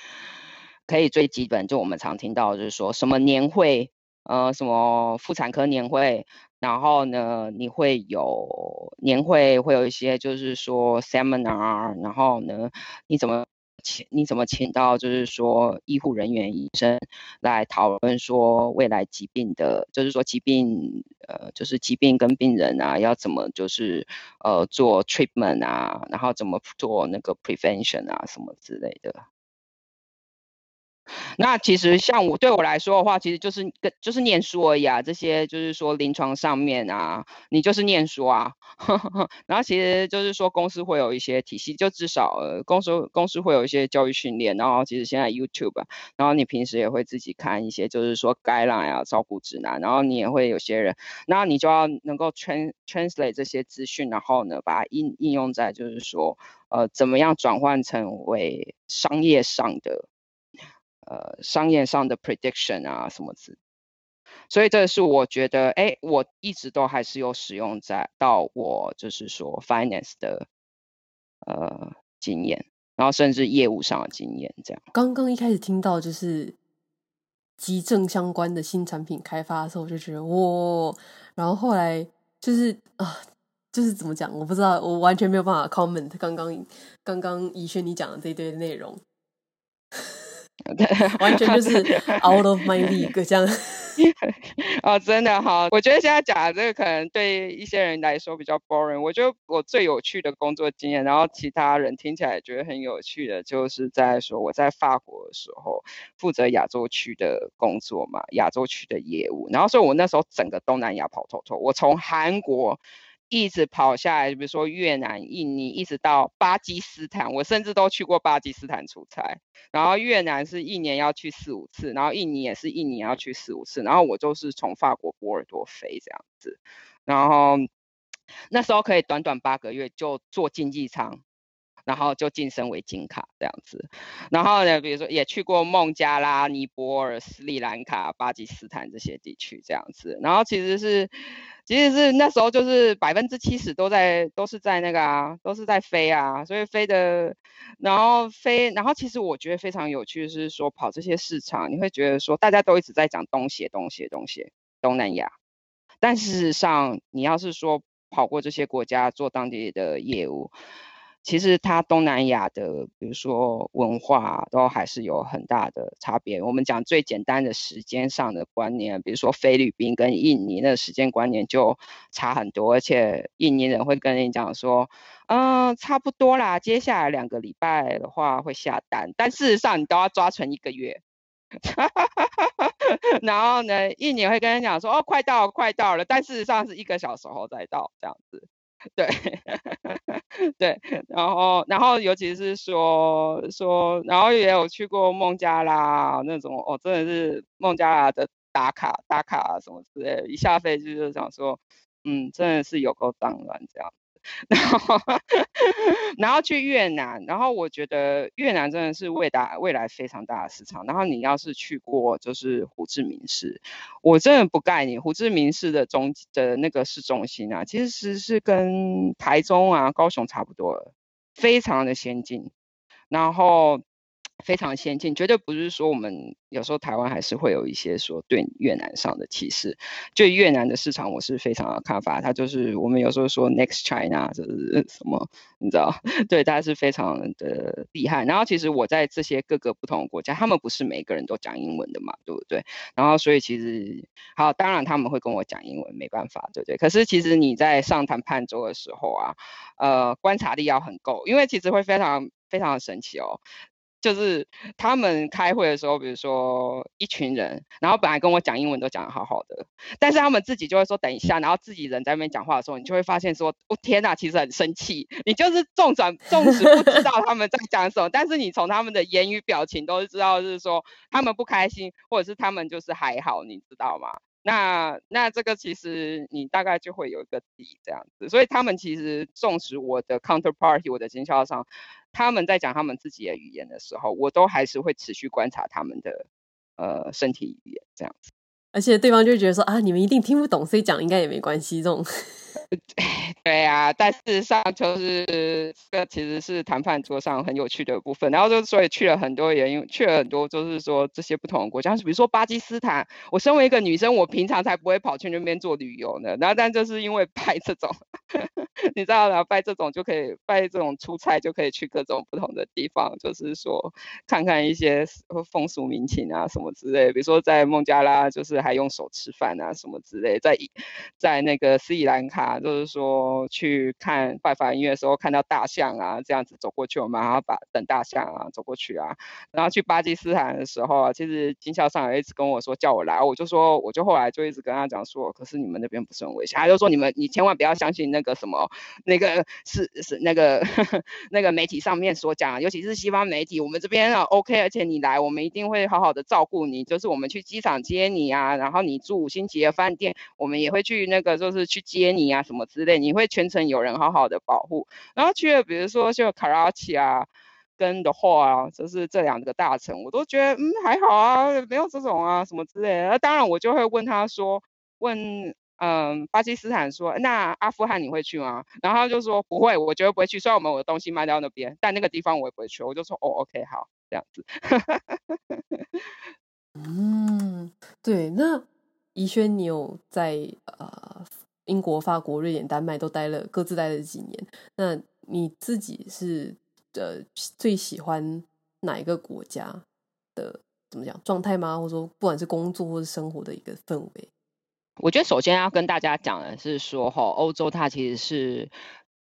可以最基本就我们常听到就是说什么年会，呃，什么妇产科年会。然后呢，你会有年会，会有一些就是说 seminar，然后呢，你怎么请你怎么请到就是说医护人员、医生来讨论说未来疾病的，就是说疾病呃，就是疾病跟病人啊，要怎么就是呃做 treatment 啊，然后怎么做那个 prevention 啊什么之类的。那其实像我对我来说的话，其实就是跟就是念书而已啊。这些就是说临床上面啊，你就是念书啊。<laughs> 然后其实就是说公司会有一些体系，就至少呃公司公司会有一些教育训练。然后其实现在 YouTube，然后你平时也会自己看一些，就是说 guideline 啊，照顾指南。然后你也会有些人，然后你就要能够 trans translate 这些资讯，然后呢把它应应用在就是说呃怎么样转换成为商业上的。呃，商业上的 prediction 啊，什么字，所以这是我觉得，哎，我一直都还是有使用在到我就是说 finance 的呃经验，然后甚至业务上的经验这样。刚刚一开始听到就是急症相关的新产品开发的时候，我就觉得哇，然后后来就是啊，就是怎么讲，我不知道，我完全没有办法 comment 刚刚刚刚怡萱你讲的这一堆内容。<laughs> 完全就是 out of my league 这样。<laughs> 哦，真的哈，我觉得现在讲的这个可能对一些人来说比较 boring。我觉得我最有趣的工作经验，然后其他人听起来觉得很有趣的，就是在说我在法国的时候负责亚洲区的工作嘛，亚洲区的业务。然后所以我那时候整个东南亚跑透透，我从韩国。一直跑下来，比如说越南、印尼，一直到巴基斯坦，我甚至都去过巴基斯坦出差。然后越南是一年要去四五次，然后印尼也是一年要去四五次。然后我就是从法国波尔多飞这样子，然后那时候可以短短八个月就坐经济舱。然后就晋升为金卡这样子，然后呢，比如说也去过孟加拉、尼泊尔、斯里兰卡、巴基斯坦这些地区这样子，然后其实是，其实是那时候就是百分之七十都在都是在那个啊，都是在飞啊，所以飞的，然后飞，然后其实我觉得非常有趣的是说跑这些市场，你会觉得说大家都一直在讲东协、东协、东协、东南亚，但事实上你要是说跑过这些国家做当地的业务。其实它东南亚的，比如说文化，都还是有很大的差别。我们讲最简单的时间上的观念，比如说菲律宾跟印尼的时间观念就差很多，而且印尼人会跟你讲说，嗯，差不多啦，接下来两个礼拜的话会下单，但事实上你都要抓成一个月。<laughs> 然后呢，印尼会跟你讲说，哦，快到，快到了，但事实上是一个小时后再到这样子。<laughs> 对，对，然后，然后，尤其是说说，然后也有去过孟加拉那种，哦，真的是孟加拉的打卡打卡什么之类的，一下飞机就想说，嗯，真的是有够脏乱这样。然后，<laughs> 然后去越南，然后我觉得越南真的是未来未来非常大的市场。然后你要是去过，就是胡志明市，我真的不盖你，胡志明市的中的那个市中心啊，其实是跟台中啊、高雄差不多了，非常的先进。然后。非常先进，绝对不是说我们有时候台湾还是会有一些说对越南上的歧视。就越南的市场，我是非常的看法，它就是我们有时候说 Next China 就是什么，你知道？<laughs> 对，它是非常的厉害。然后其实我在这些各个不同的国家，他们不是每个人都讲英文的嘛，对不对？然后所以其实好，当然他们会跟我讲英文，没办法，对不对？可是其实你在上谈判桌的时候啊，呃，观察力要很够，因为其实会非常非常的神奇哦。就是他们开会的时候，比如说一群人，然后本来跟我讲英文都讲得好好的，但是他们自己就会说等一下，然后自己人在那边讲话的时候，你就会发现说，哦天呐，其实很生气。你就是纵转纵使不知道他们在讲什么，但是你从他们的言语表情都是知道，是说他们不开心，或者是他们就是还好，你知道吗？那那这个其实你大概就会有一个底这样子。所以他们其实纵使我的 counterparty 我的经销商他们在讲他们自己的语言的时候，我都还是会持续观察他们的呃身体语言这样子。而且对方就觉得说啊，你们一定听不懂，所以讲应该也没关系。这种，<laughs> 对啊，但事实上就是这其实是谈判桌上很有趣的部分。然后就所以去了很多原因，去了很多就是说这些不同的国家，比如说巴基斯坦。我身为一个女生，我平常才不会跑去那边做旅游呢。然后但就是因为拜这种，<laughs> 你知道吗？拜这种就可以拜这种出差就可以去各种不同的地方，就是说看看一些风俗民情啊什么之类。比如说在孟加拉就是。还用手吃饭啊，什么之类，在在那个斯里兰卡，啊就是说去看拜访音乐的时候，看到大象啊，这样子走过去，我们还要把等大象啊走过去啊。然后去巴基斯坦的时候啊，其实经销商也一直跟我说叫我来，我就说，我就后来就一直跟他讲说，可是你们那边不是很危险，他就说你们你千万不要相信那个什么那个是是那个呵呵 <laughs> 那个媒体上面所讲，尤其是西方媒体，我们这边啊 OK，而且你来，我们一定会好好的照顾你，就是我们去机场接你啊。然后你住五星级的饭店，我们也会去那个，就是去接你啊，啊什么之类，你会全程有人好好的保护。然后去了，比如说就卡拉奇啊，跟的话啊，就是这两个大城，我都觉得嗯还好啊，没有这种啊什么之类的。那当然我就会问他说，问嗯巴基斯坦说，那阿富汗你会去吗？然后他就说不会，我绝对不会去。虽然我们有东西卖到那边，但那个地方我也不会去。我就说哦，OK，好，这样子。嗯，对，那怡轩，你有在呃英国、法国、瑞典、丹麦都待了，各自待了几年？那你自己是呃最喜欢哪一个国家的怎么讲状态吗？或者说，不管是工作或是生活的一个氛围？我觉得首先要跟大家讲的是说，哈，欧洲它其实是。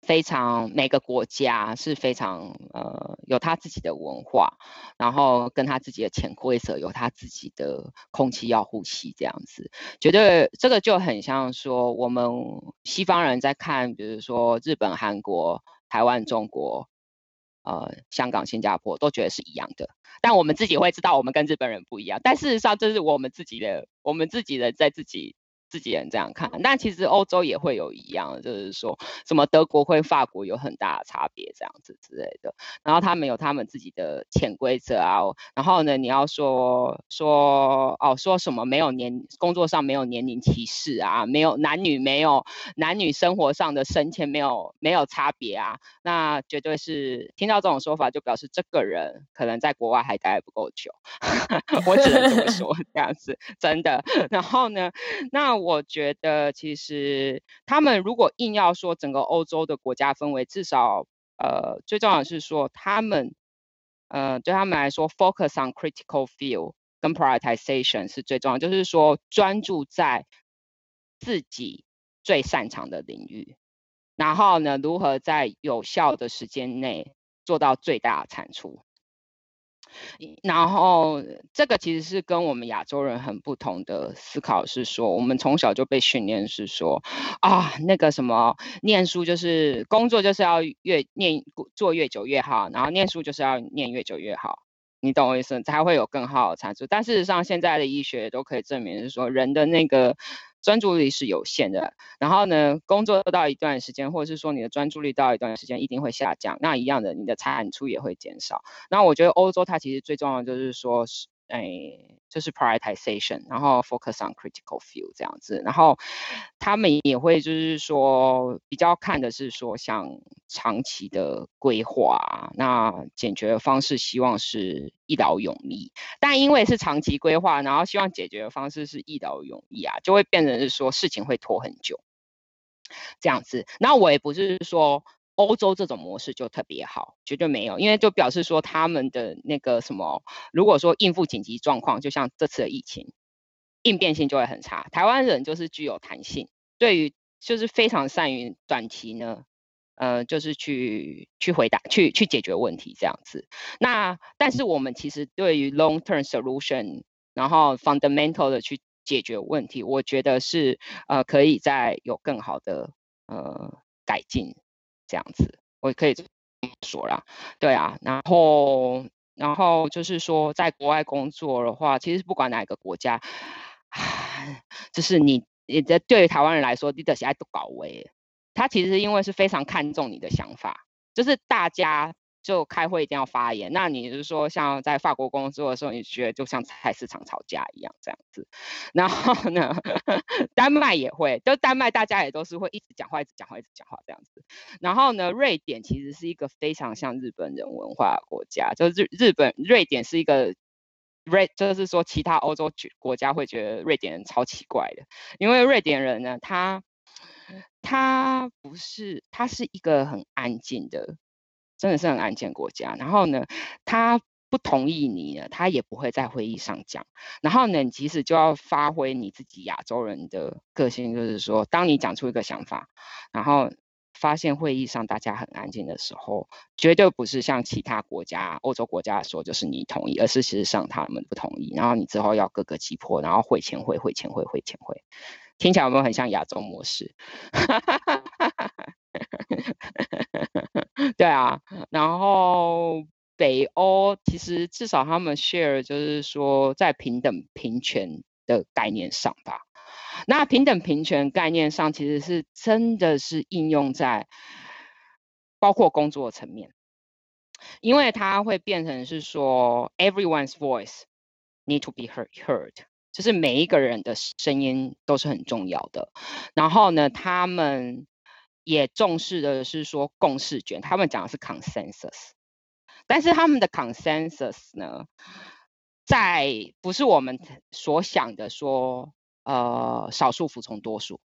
非常每个国家是非常呃有他自己的文化，然后跟他自己的潜规则，有他自己的空气要呼吸这样子，觉得这个就很像说我们西方人在看，比如说日本、韩国、台湾、中国、呃香港、新加坡都觉得是一样的，但我们自己会知道我们跟日本人不一样，但事实上这是我们自己的，我们自己的在自己。自己人这样看，但其实欧洲也会有一样，就是说什么德国会法国有很大的差别这样子之类的。然后他们有他们自己的潜规则啊。然后呢，你要说说哦，说什么没有年工作上没有年龄歧视啊，没有男女没有男女生活上的升迁没有没有差别啊，那绝对是听到这种说法就表示这个人可能在国外还待不够久。<laughs> 我只能这么说，<laughs> 这样子真的。然后呢，那。我我觉得其实他们如果硬要说整个欧洲的国家氛围，至少呃最重要的是说他们呃对他们来说，focus on critical field 跟 prioritization 是最重要，就是说专注在自己最擅长的领域，然后呢如何在有效的时间内做到最大的产出。然后，这个其实是跟我们亚洲人很不同的思考，是说我们从小就被训练是说啊，那个什么念书就是工作就是要越念做越久越好，然后念书就是要念越久越好，你懂我意思？才会有更好的产出。但事实上，现在的医学都可以证明是说人的那个。专注力是有限的，然后呢，工作到一段时间，或者是说你的专注力到一段时间，一定会下降。那一样的，你的产出也会减少。那我觉得欧洲它其实最重要的就是说是。哎，就是 prioritization，然后 focus on critical field 这样子，然后他们也会就是说比较看的是说像长期的规划，那解决的方式希望是一劳永逸，但因为是长期规划，然后希望解决的方式是一劳永逸啊，就会变成是说事情会拖很久这样子。那我也不是说。欧洲这种模式就特别好，绝对没有，因为就表示说他们的那个什么，如果说应付紧急状况，就像这次的疫情，应变性就会很差。台湾人就是具有弹性，对于就是非常善于短期呢，呃，就是去去回答、去去解决问题这样子。那但是我们其实对于 long term solution，然后 fundamental 的去解决问题，我觉得是呃可以再有更好的呃改进。这样子，我可以这么说啦，对啊，然后，然后就是说，在国外工作的话，其实不管哪个国家，就是你你的对于台湾人来说，你的喜爱都搞威。他其实因为是非常看重你的想法，就是大家。就开会一定要发言，那你是说像在法国工作的时候，你觉得就像菜市场吵架一样这样子？然后呢，<laughs> 丹麦也会，就丹麦大家也都是会一直讲话，一直讲话，一直讲话这样子。然后呢，瑞典其实是一个非常像日本人文化的国家，就是日日本瑞典是一个瑞，就是说其他欧洲国家会觉得瑞典人超奇怪的，因为瑞典人呢，他他不是，他是一个很安静的。真的是很安静国家，然后呢，他不同意你呢，他也不会在会议上讲。然后呢，你其实就要发挥你自己亚洲人的个性，就是说，当你讲出一个想法，然后发现会议上大家很安静的时候，绝对不是像其他国家、欧洲国家说就是你同意，而是事实上他们不同意。然后你之后要各个击破，然后会前会、会前会、会前会，听起来有没有很像亚洲模式？<laughs> 对啊，然后北欧其实至少他们 share 就是说在平等平权的概念上吧。那平等平权概念上其实是真的是应用在包括工作层面，因为它会变成是说 everyone's voice need to be heard heard，就是每一个人的声音都是很重要的。然后呢，他们。也重视的是说共识卷，他们讲的是 consensus，但是他们的 consensus 呢，在不是我们所想的说，呃，少数服从多数，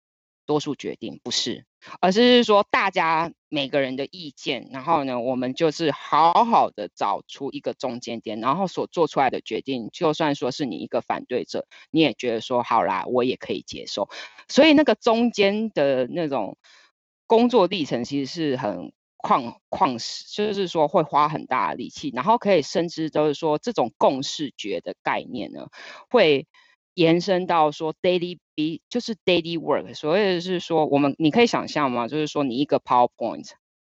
多数决定不是，而是说大家每个人的意见，然后呢，我们就是好好的找出一个中间点，然后所做出来的决定，就算说是你一个反对者，你也觉得说好啦，我也可以接受，所以那个中间的那种。工作历程其实是很旷旷时，就是说会花很大的力气，然后可以甚至就是说这种共视觉的概念呢，会延伸到说 daily be 就是 daily work，所谓的是说我们你可以想象吗？就是说你一个 PowerPoint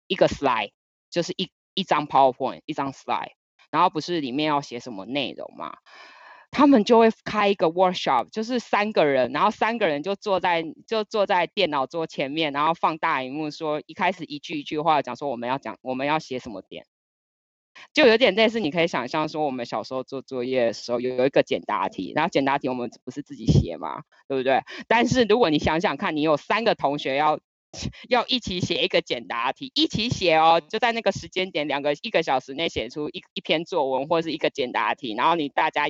一个 slide 就是一一张 PowerPoint 一张 slide，然后不是里面要写什么内容吗？他们就会开一个 workshop，就是三个人，然后三个人就坐在就坐在电脑桌前面，然后放大萤幕说，一开始一句一句话讲说我们要讲我们要写什么点，就有点类似你可以想象说我们小时候做作业的时候有有一个简答题，然后简答题我们不是自己写嘛，对不对？但是如果你想想看，你有三个同学要。<laughs> 要一起写一个简答题，一起写哦，就在那个时间点，两个一个小时内写出一一篇作文或者是一个简答题，然后你大家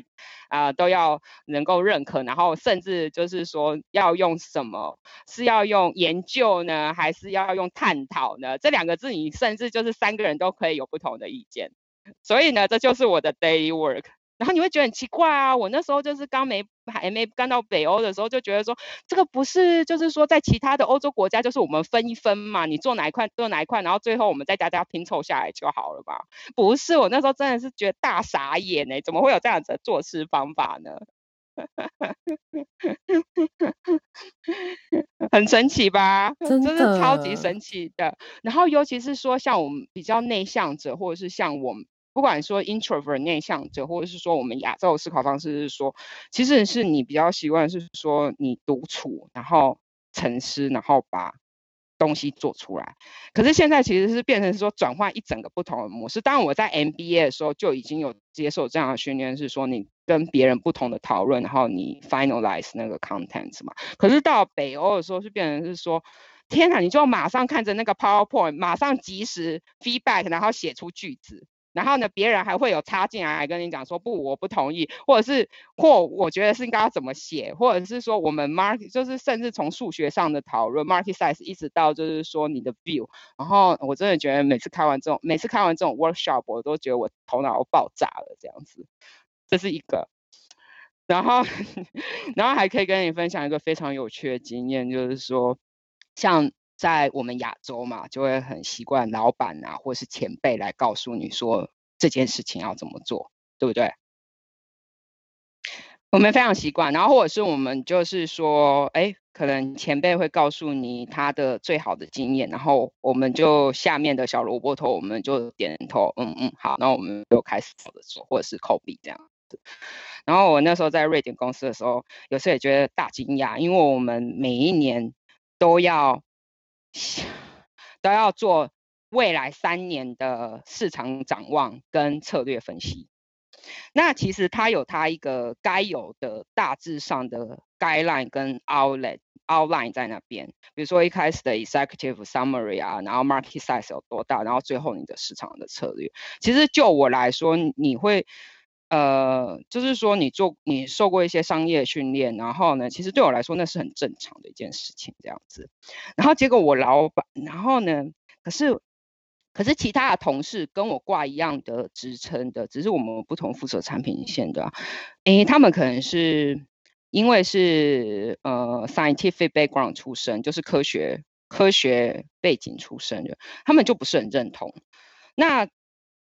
啊、都要能够认可，然后甚至就是说要用什么，是要用研究呢，还是要用探讨呢？这两个字你甚至就是三个人都可以有不同的意见，所以呢，这就是我的 daily work。然后你会觉得很奇怪啊！我那时候就是刚没还没刚到北欧的时候，就觉得说这个不是，就是说在其他的欧洲国家，就是我们分一分嘛，你做哪一块做哪一块，然后最后我们再大家拼凑下来就好了吧？不是，我那时候真的是觉得大傻眼哎，怎么会有这样子的做事方法呢？<laughs> 很神奇吧？真的，就是超级神奇的。然后尤其是说像我们比较内向者，或者是像我们。不管说 introvert 内向者，或者是说我们亚洲的思考方式是说，其实是你比较习惯是说你独处，然后沉思，然后把东西做出来。可是现在其实是变成是说转换一整个不同的模式。当然我在 MBA 的时候就已经有接受这样的训练，是说你跟别人不同的讨论，然后你 finalize 那个 content 嘛。可是到北欧的时候是变成是说，天哪，你就马上看着那个 PowerPoint，马上即时 feedback，然后写出句子。然后呢，别人还会有插进来跟你讲说不，我不同意，或者是或我觉得是应该要怎么写，或者是说我们 market 就是甚至从数学上的讨论 market size 一直到就是说你的 view，然后我真的觉得每次开完这种每次开完这种 workshop，我都觉得我头脑爆炸了这样子，这是一个。然后 <laughs> 然后还可以跟你分享一个非常有趣的经验，就是说像。在我们亚洲嘛，就会很习惯老板啊，或是前辈来告诉你说这件事情要怎么做，对不对？我们非常习惯，然后或者是我们就是说，哎，可能前辈会告诉你他的最好的经验，然后我们就下面的小萝卜头，我们就点头，嗯嗯，好，那我们就开始做的做，或者是 copy 这样。子。然后我那时候在瑞典公司的时候，有时候也觉得大惊讶，因为我们每一年都要 <laughs> 都要做未来三年的市场展望跟策略分析。那其实它有它一个该有的大致上的 guideline 跟 outlet outline 在那边，比如说一开始的 executive summary 啊，然后 market size 有多大，然后最后你的市场的策略。其实就我来说，你会呃，就是说你做你受过一些商业训练，然后呢，其实对我来说那是很正常的一件事情，这样子。然后结果我老板，然后呢，可是。可是其他的同事跟我挂一样的职称的，只是我们不同负责产品线的，诶，他们可能是因为是呃 scientific background 出身，就是科学科学背景出身的，他们就不是很认同。那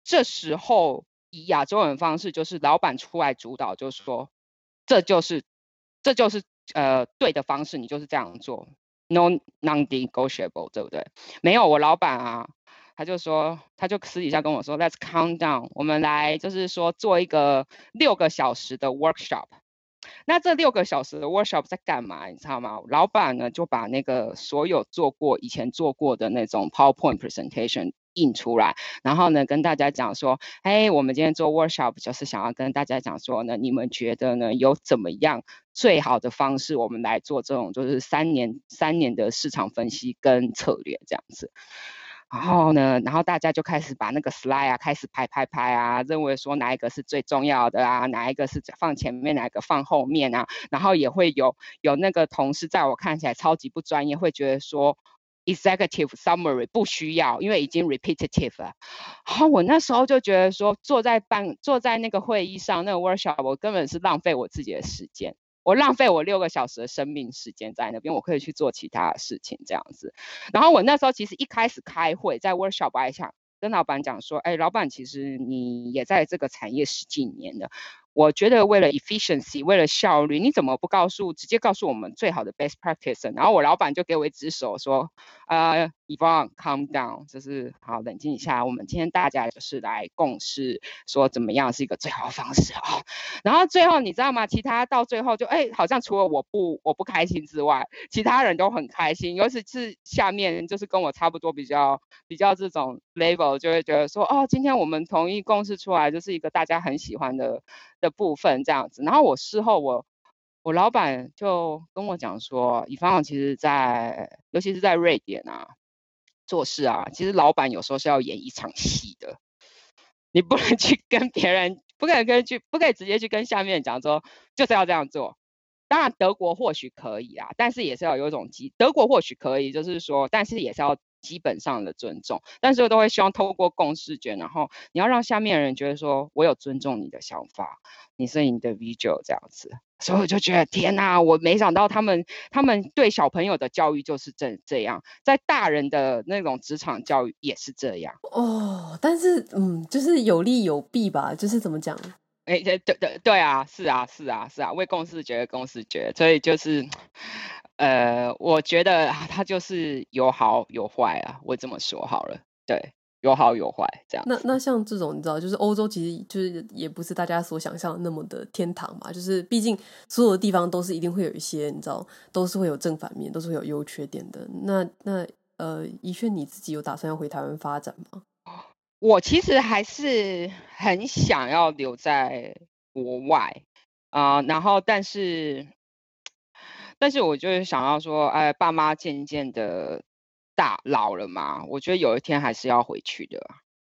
这时候以亚洲人方式，就是老板出来主导，就是说这就是这就是呃对的方式，你就是这样做，no non-negotiable，对不对？没有我老板啊。他就说，他就私底下跟我说，Let's count down，我们来就是说做一个六个小时的 workshop。那这六个小时的 workshop 在干嘛？你知道吗？老板呢就把那个所有做过以前做过的那种 PowerPoint presentation 印出来，然后呢跟大家讲说，哎，我们今天做 workshop 就是想要跟大家讲说呢，你们觉得呢有怎么样最好的方式，我们来做这种就是三年三年的市场分析跟策略这样子。然后呢，然后大家就开始把那个 slide 啊，开始拍拍拍啊，认为说哪一个是最重要的啊，哪一个是放前面，哪一个放后面啊。然后也会有有那个同事在我看起来超级不专业，会觉得说 executive summary 不需要，因为已经 repetitive 了。然后我那时候就觉得说，坐在办坐在那个会议上那个 workshop，我根本是浪费我自己的时间。我浪费我六个小时的生命时间在那边，我可以去做其他的事情这样子。然后我那时候其实一开始开会，在 workshop 还想跟老板讲说，哎，老板，其实你也在这个产业十几年了。我觉得为了 efficiency，为了效率，你怎么不告诉，直接告诉我们最好的 best practice？然后我老板就给我一只手说，呃 Evon，calm down，就是好冷静一下。我们今天大家就是来共识，说怎么样是一个最好的方式、哦。然后最后你知道吗？其他到最后就哎，好像除了我不我不开心之外，其他人都很开心。尤其是下面就是跟我差不多比较比较这种 level，就会觉得说，哦，今天我们同意共识出来，就是一个大家很喜欢的。的部分这样子，然后我事后我我老板就跟我讲说，以方其实在尤其是在瑞典啊做事啊，其实老板有时候是要演一场戏的，你不能去跟别人，不可以跟去，不可以直接去跟下面讲说就是要这样做。当然德国或许可以啊，但是也是要有一种基，德国或许可以，就是说，但是也是要。基本上的尊重，但是我都会希望透过共识决，然后你要让下面的人觉得说，我有尊重你的想法，你是 individual 这样子，所以我就觉得天哪，我没想到他们他们对小朋友的教育就是这这样，在大人的那种职场教育也是这样哦。但是嗯，就是有利有弊吧，就是怎么讲？哎，对对对对啊，是啊是啊是啊，为共识决，共识觉，所以就是。呃，我觉得他就是有好有坏啊，我这么说好了，对，有好有坏这样。那那像这种，你知道，就是欧洲其实就是也不是大家所想象的那么的天堂嘛，就是毕竟所有的地方都是一定会有一些，你知道，都是会有正反面，都是会有优缺点的。那那呃，宜萱你自己有打算要回台湾发展吗？我其实还是很想要留在国外啊，呃，然后但是。<tsk> 但是我就是想要说，哎，爸妈渐渐的大老了嘛，我觉得有一天还是要回去的，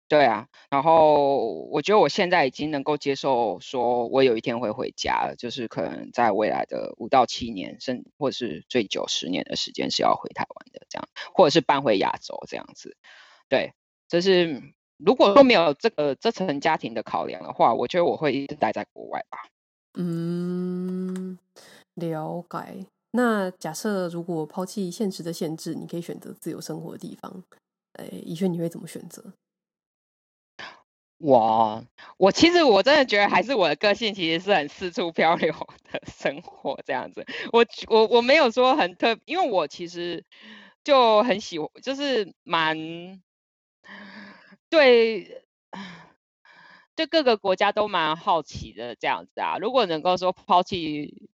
对啊。然后我觉得我现在已经能够接受，说我有一天会回家了，就是可能在未来的五到七年，甚或是最久十年的时间是要回台湾的，这样，或者是搬回亚洲这样子。对，就是如果说没有这个这层家庭的考量的话，我觉得我会一直待在国外吧。嗯。了解。那假设如果抛弃现实的限制，你可以选择自由生活的地方，哎，宜萱你会怎么选择？我我其实我真的觉得还是我的个性其实是很四处漂流的 <laughs> 生活这样子。我我我没有说很特，因为我其实就很喜欢，就是蛮对。对各个国家都蛮好奇的这样子啊。如果能够说抛弃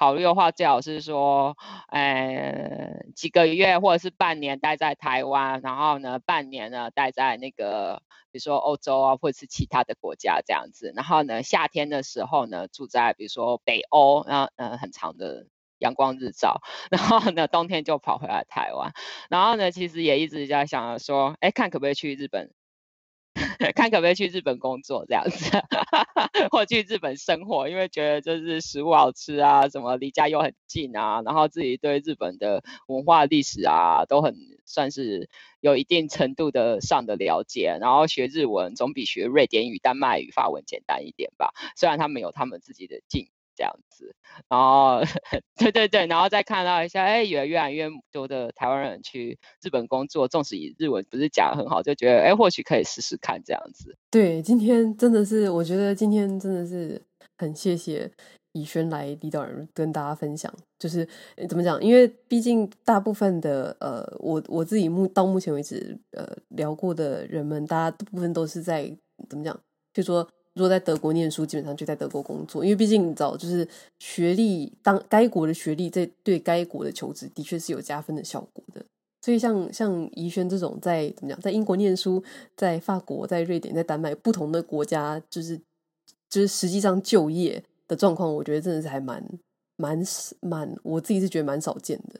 考虑的话，最好是说，呃，几个月或者是半年待在台湾，然后呢，半年呢待在那个，比如说欧洲啊，或者是其他的国家这样子。然后呢，夏天的时候呢，住在比如说北欧，然后呃，很长的阳光日照。<laughs> 然后呢，冬天就跑回来台湾。然后呢，其实也一直在想着说，哎，看可不可以去日本。看可不可以去日本工作这样子，<laughs> 或去日本生活，因为觉得就是食物好吃啊，什么离家又很近啊，然后自己对日本的文化历史啊都很算是有一定程度的上的了解，然后学日文总比学瑞典语、丹麦语、法文简单一点吧，虽然他们有他们自己的境。这样子，然后 <laughs> 对对对，然后再看到一下，哎，有越来越多的台湾人去日本工作，纵使以日文不是讲得很好，就觉得哎，或许可以试试看这样子。对，今天真的是，我觉得今天真的是很谢谢以轩来离岛人跟大家分享，就是怎么讲？因为毕竟大部分的呃，我我自己目到目前为止呃聊过的人们，大家大部分都是在怎么讲？就说。如果在德国念书，基本上就在德国工作，因为毕竟你知道，就是学历，当该国的学历在对该国的求职的确是有加分的效果的。所以像像怡轩这种在怎么讲，在英国念书，在法国、在瑞典、在丹麦不同的国家，就是就是实际上就业的状况，我觉得真的是还蛮蛮蛮，我自己是觉得蛮少见的。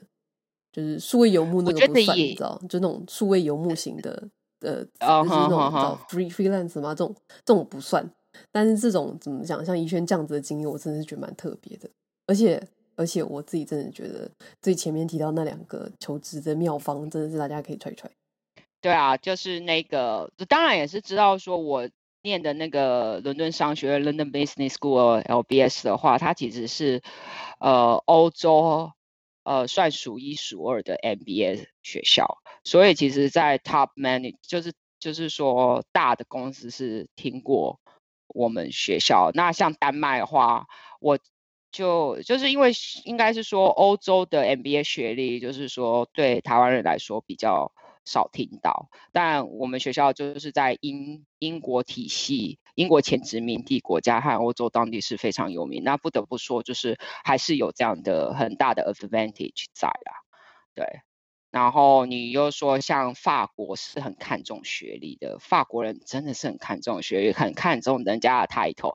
就是数位游牧那个不算，你知道，就那种数位游牧型的，呃，就是那种叫 free freelance 吗？这种这种不算。但是这种怎么讲，像怡萱这样子的经历，我真的是觉得蛮特别的。而且，而且我自己真的觉得，最前面提到那两个求职的妙方，真的是大家可以揣一揣。对啊，就是那个，当然也是知道说，我念的那个伦敦商学院 （London Business School, LBS） 的话，它其实是呃欧洲呃算数一数二的 MBA 学校，所以其实，在 Top Manage 就是就是说大的公司是听过。我们学校，那像丹麦的话，我就就是因为应该是说欧洲的 MBA 学历，就是说对台湾人来说比较少听到，但我们学校就是在英英国体系、英国前殖民地国家和欧洲当地是非常有名。那不得不说，就是还是有这样的很大的 advantage 在啦，对。然后你又说像法国是很看重学历的，法国人真的是很看重学历，很看重人家的 title，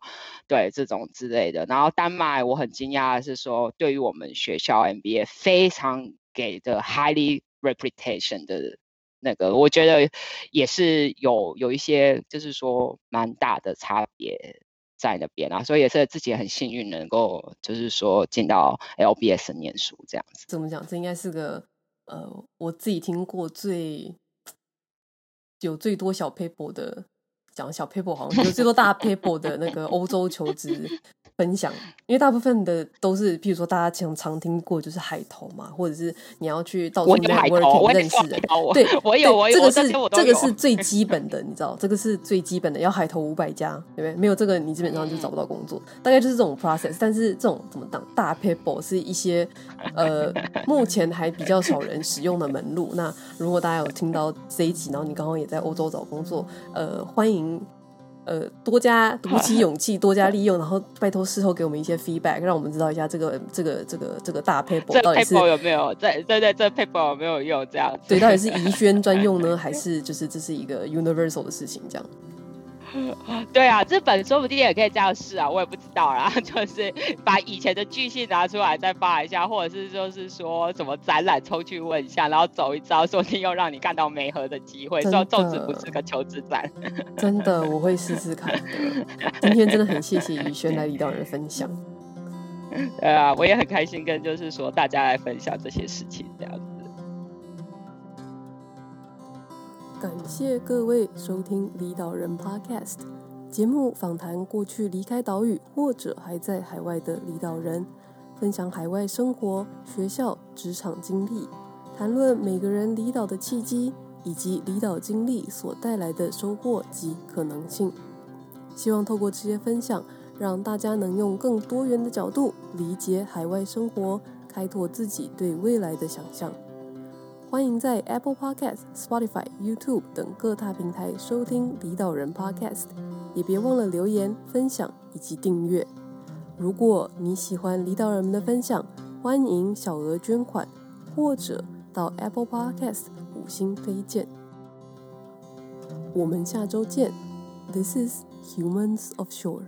对这种之类的。然后丹麦我很惊讶的是说，对于我们学校 MBA 非常给的 highly reputation 的那个，我觉得也是有有一些就是说蛮大的差别在那边啊，所以也是自己很幸运能够就是说进到 LBS 念书这样子。怎么讲？这应该是个。呃，我自己听过最有最多小 paper 的，讲小 paper 好像有最多大 paper 的那个欧洲求职。分享，因为大部分的都是，譬如说大家常常听过，就是海投嘛，或者是你要去到处 networking 认识人，对，我有，我有，这个是这个是最 <laughs> 基本的，你知道，这个是最基本的，要海投五百家，对不对？没有这个，你基本上就找不到工作，大概就是这种 process。但是这种怎么当大 paper 是一些呃，目前还比较少人使用的门路。那如果大家有听到这一集，然后你刚刚也在欧洲找工作，呃，欢迎。呃，多加鼓起 <laughs> 勇气，多加利用，然后拜托事后给我们一些 feedback，让我们知道一下这个这个这个这个大 paper 到底是有没有在对对这 paper 有没有用这样子？对，到底是宜 <laughs> 轩专用呢，还是就是这是一个 universal 的事情这样？<laughs> 对啊，这本说不定也可以这样试啊，我也不知道啦。<laughs> 就是把以前的巨细拿出来再发一下，或者是就是说什么展览抽去问一下，然后走一遭，说不定又让你看到媒合的机会。说粽子不是个求职展，<laughs> 真的我会试试看。今天真的很谢谢宇轩来李道人分享。对啊，我也很开心跟就是说大家来分享这些事情这样子。感谢各位收听离岛人 Podcast 节目，访谈过去离开岛屿或者还在海外的离岛人，分享海外生活、学校、职场经历，谈论每个人离岛的契机以及离岛经历所带来的收获及可能性。希望透过这些分享，让大家能用更多元的角度理解海外生活，开拓自己对未来的想象。欢迎在 Apple Podcast、Spotify、YouTube 等各大平台收听离岛人 Podcast，也别忘了留言、分享以及订阅。如果你喜欢离岛人们的分享，欢迎小额捐款或者到 Apple Podcast 五星推荐。我们下周见。This is Humans of Shore.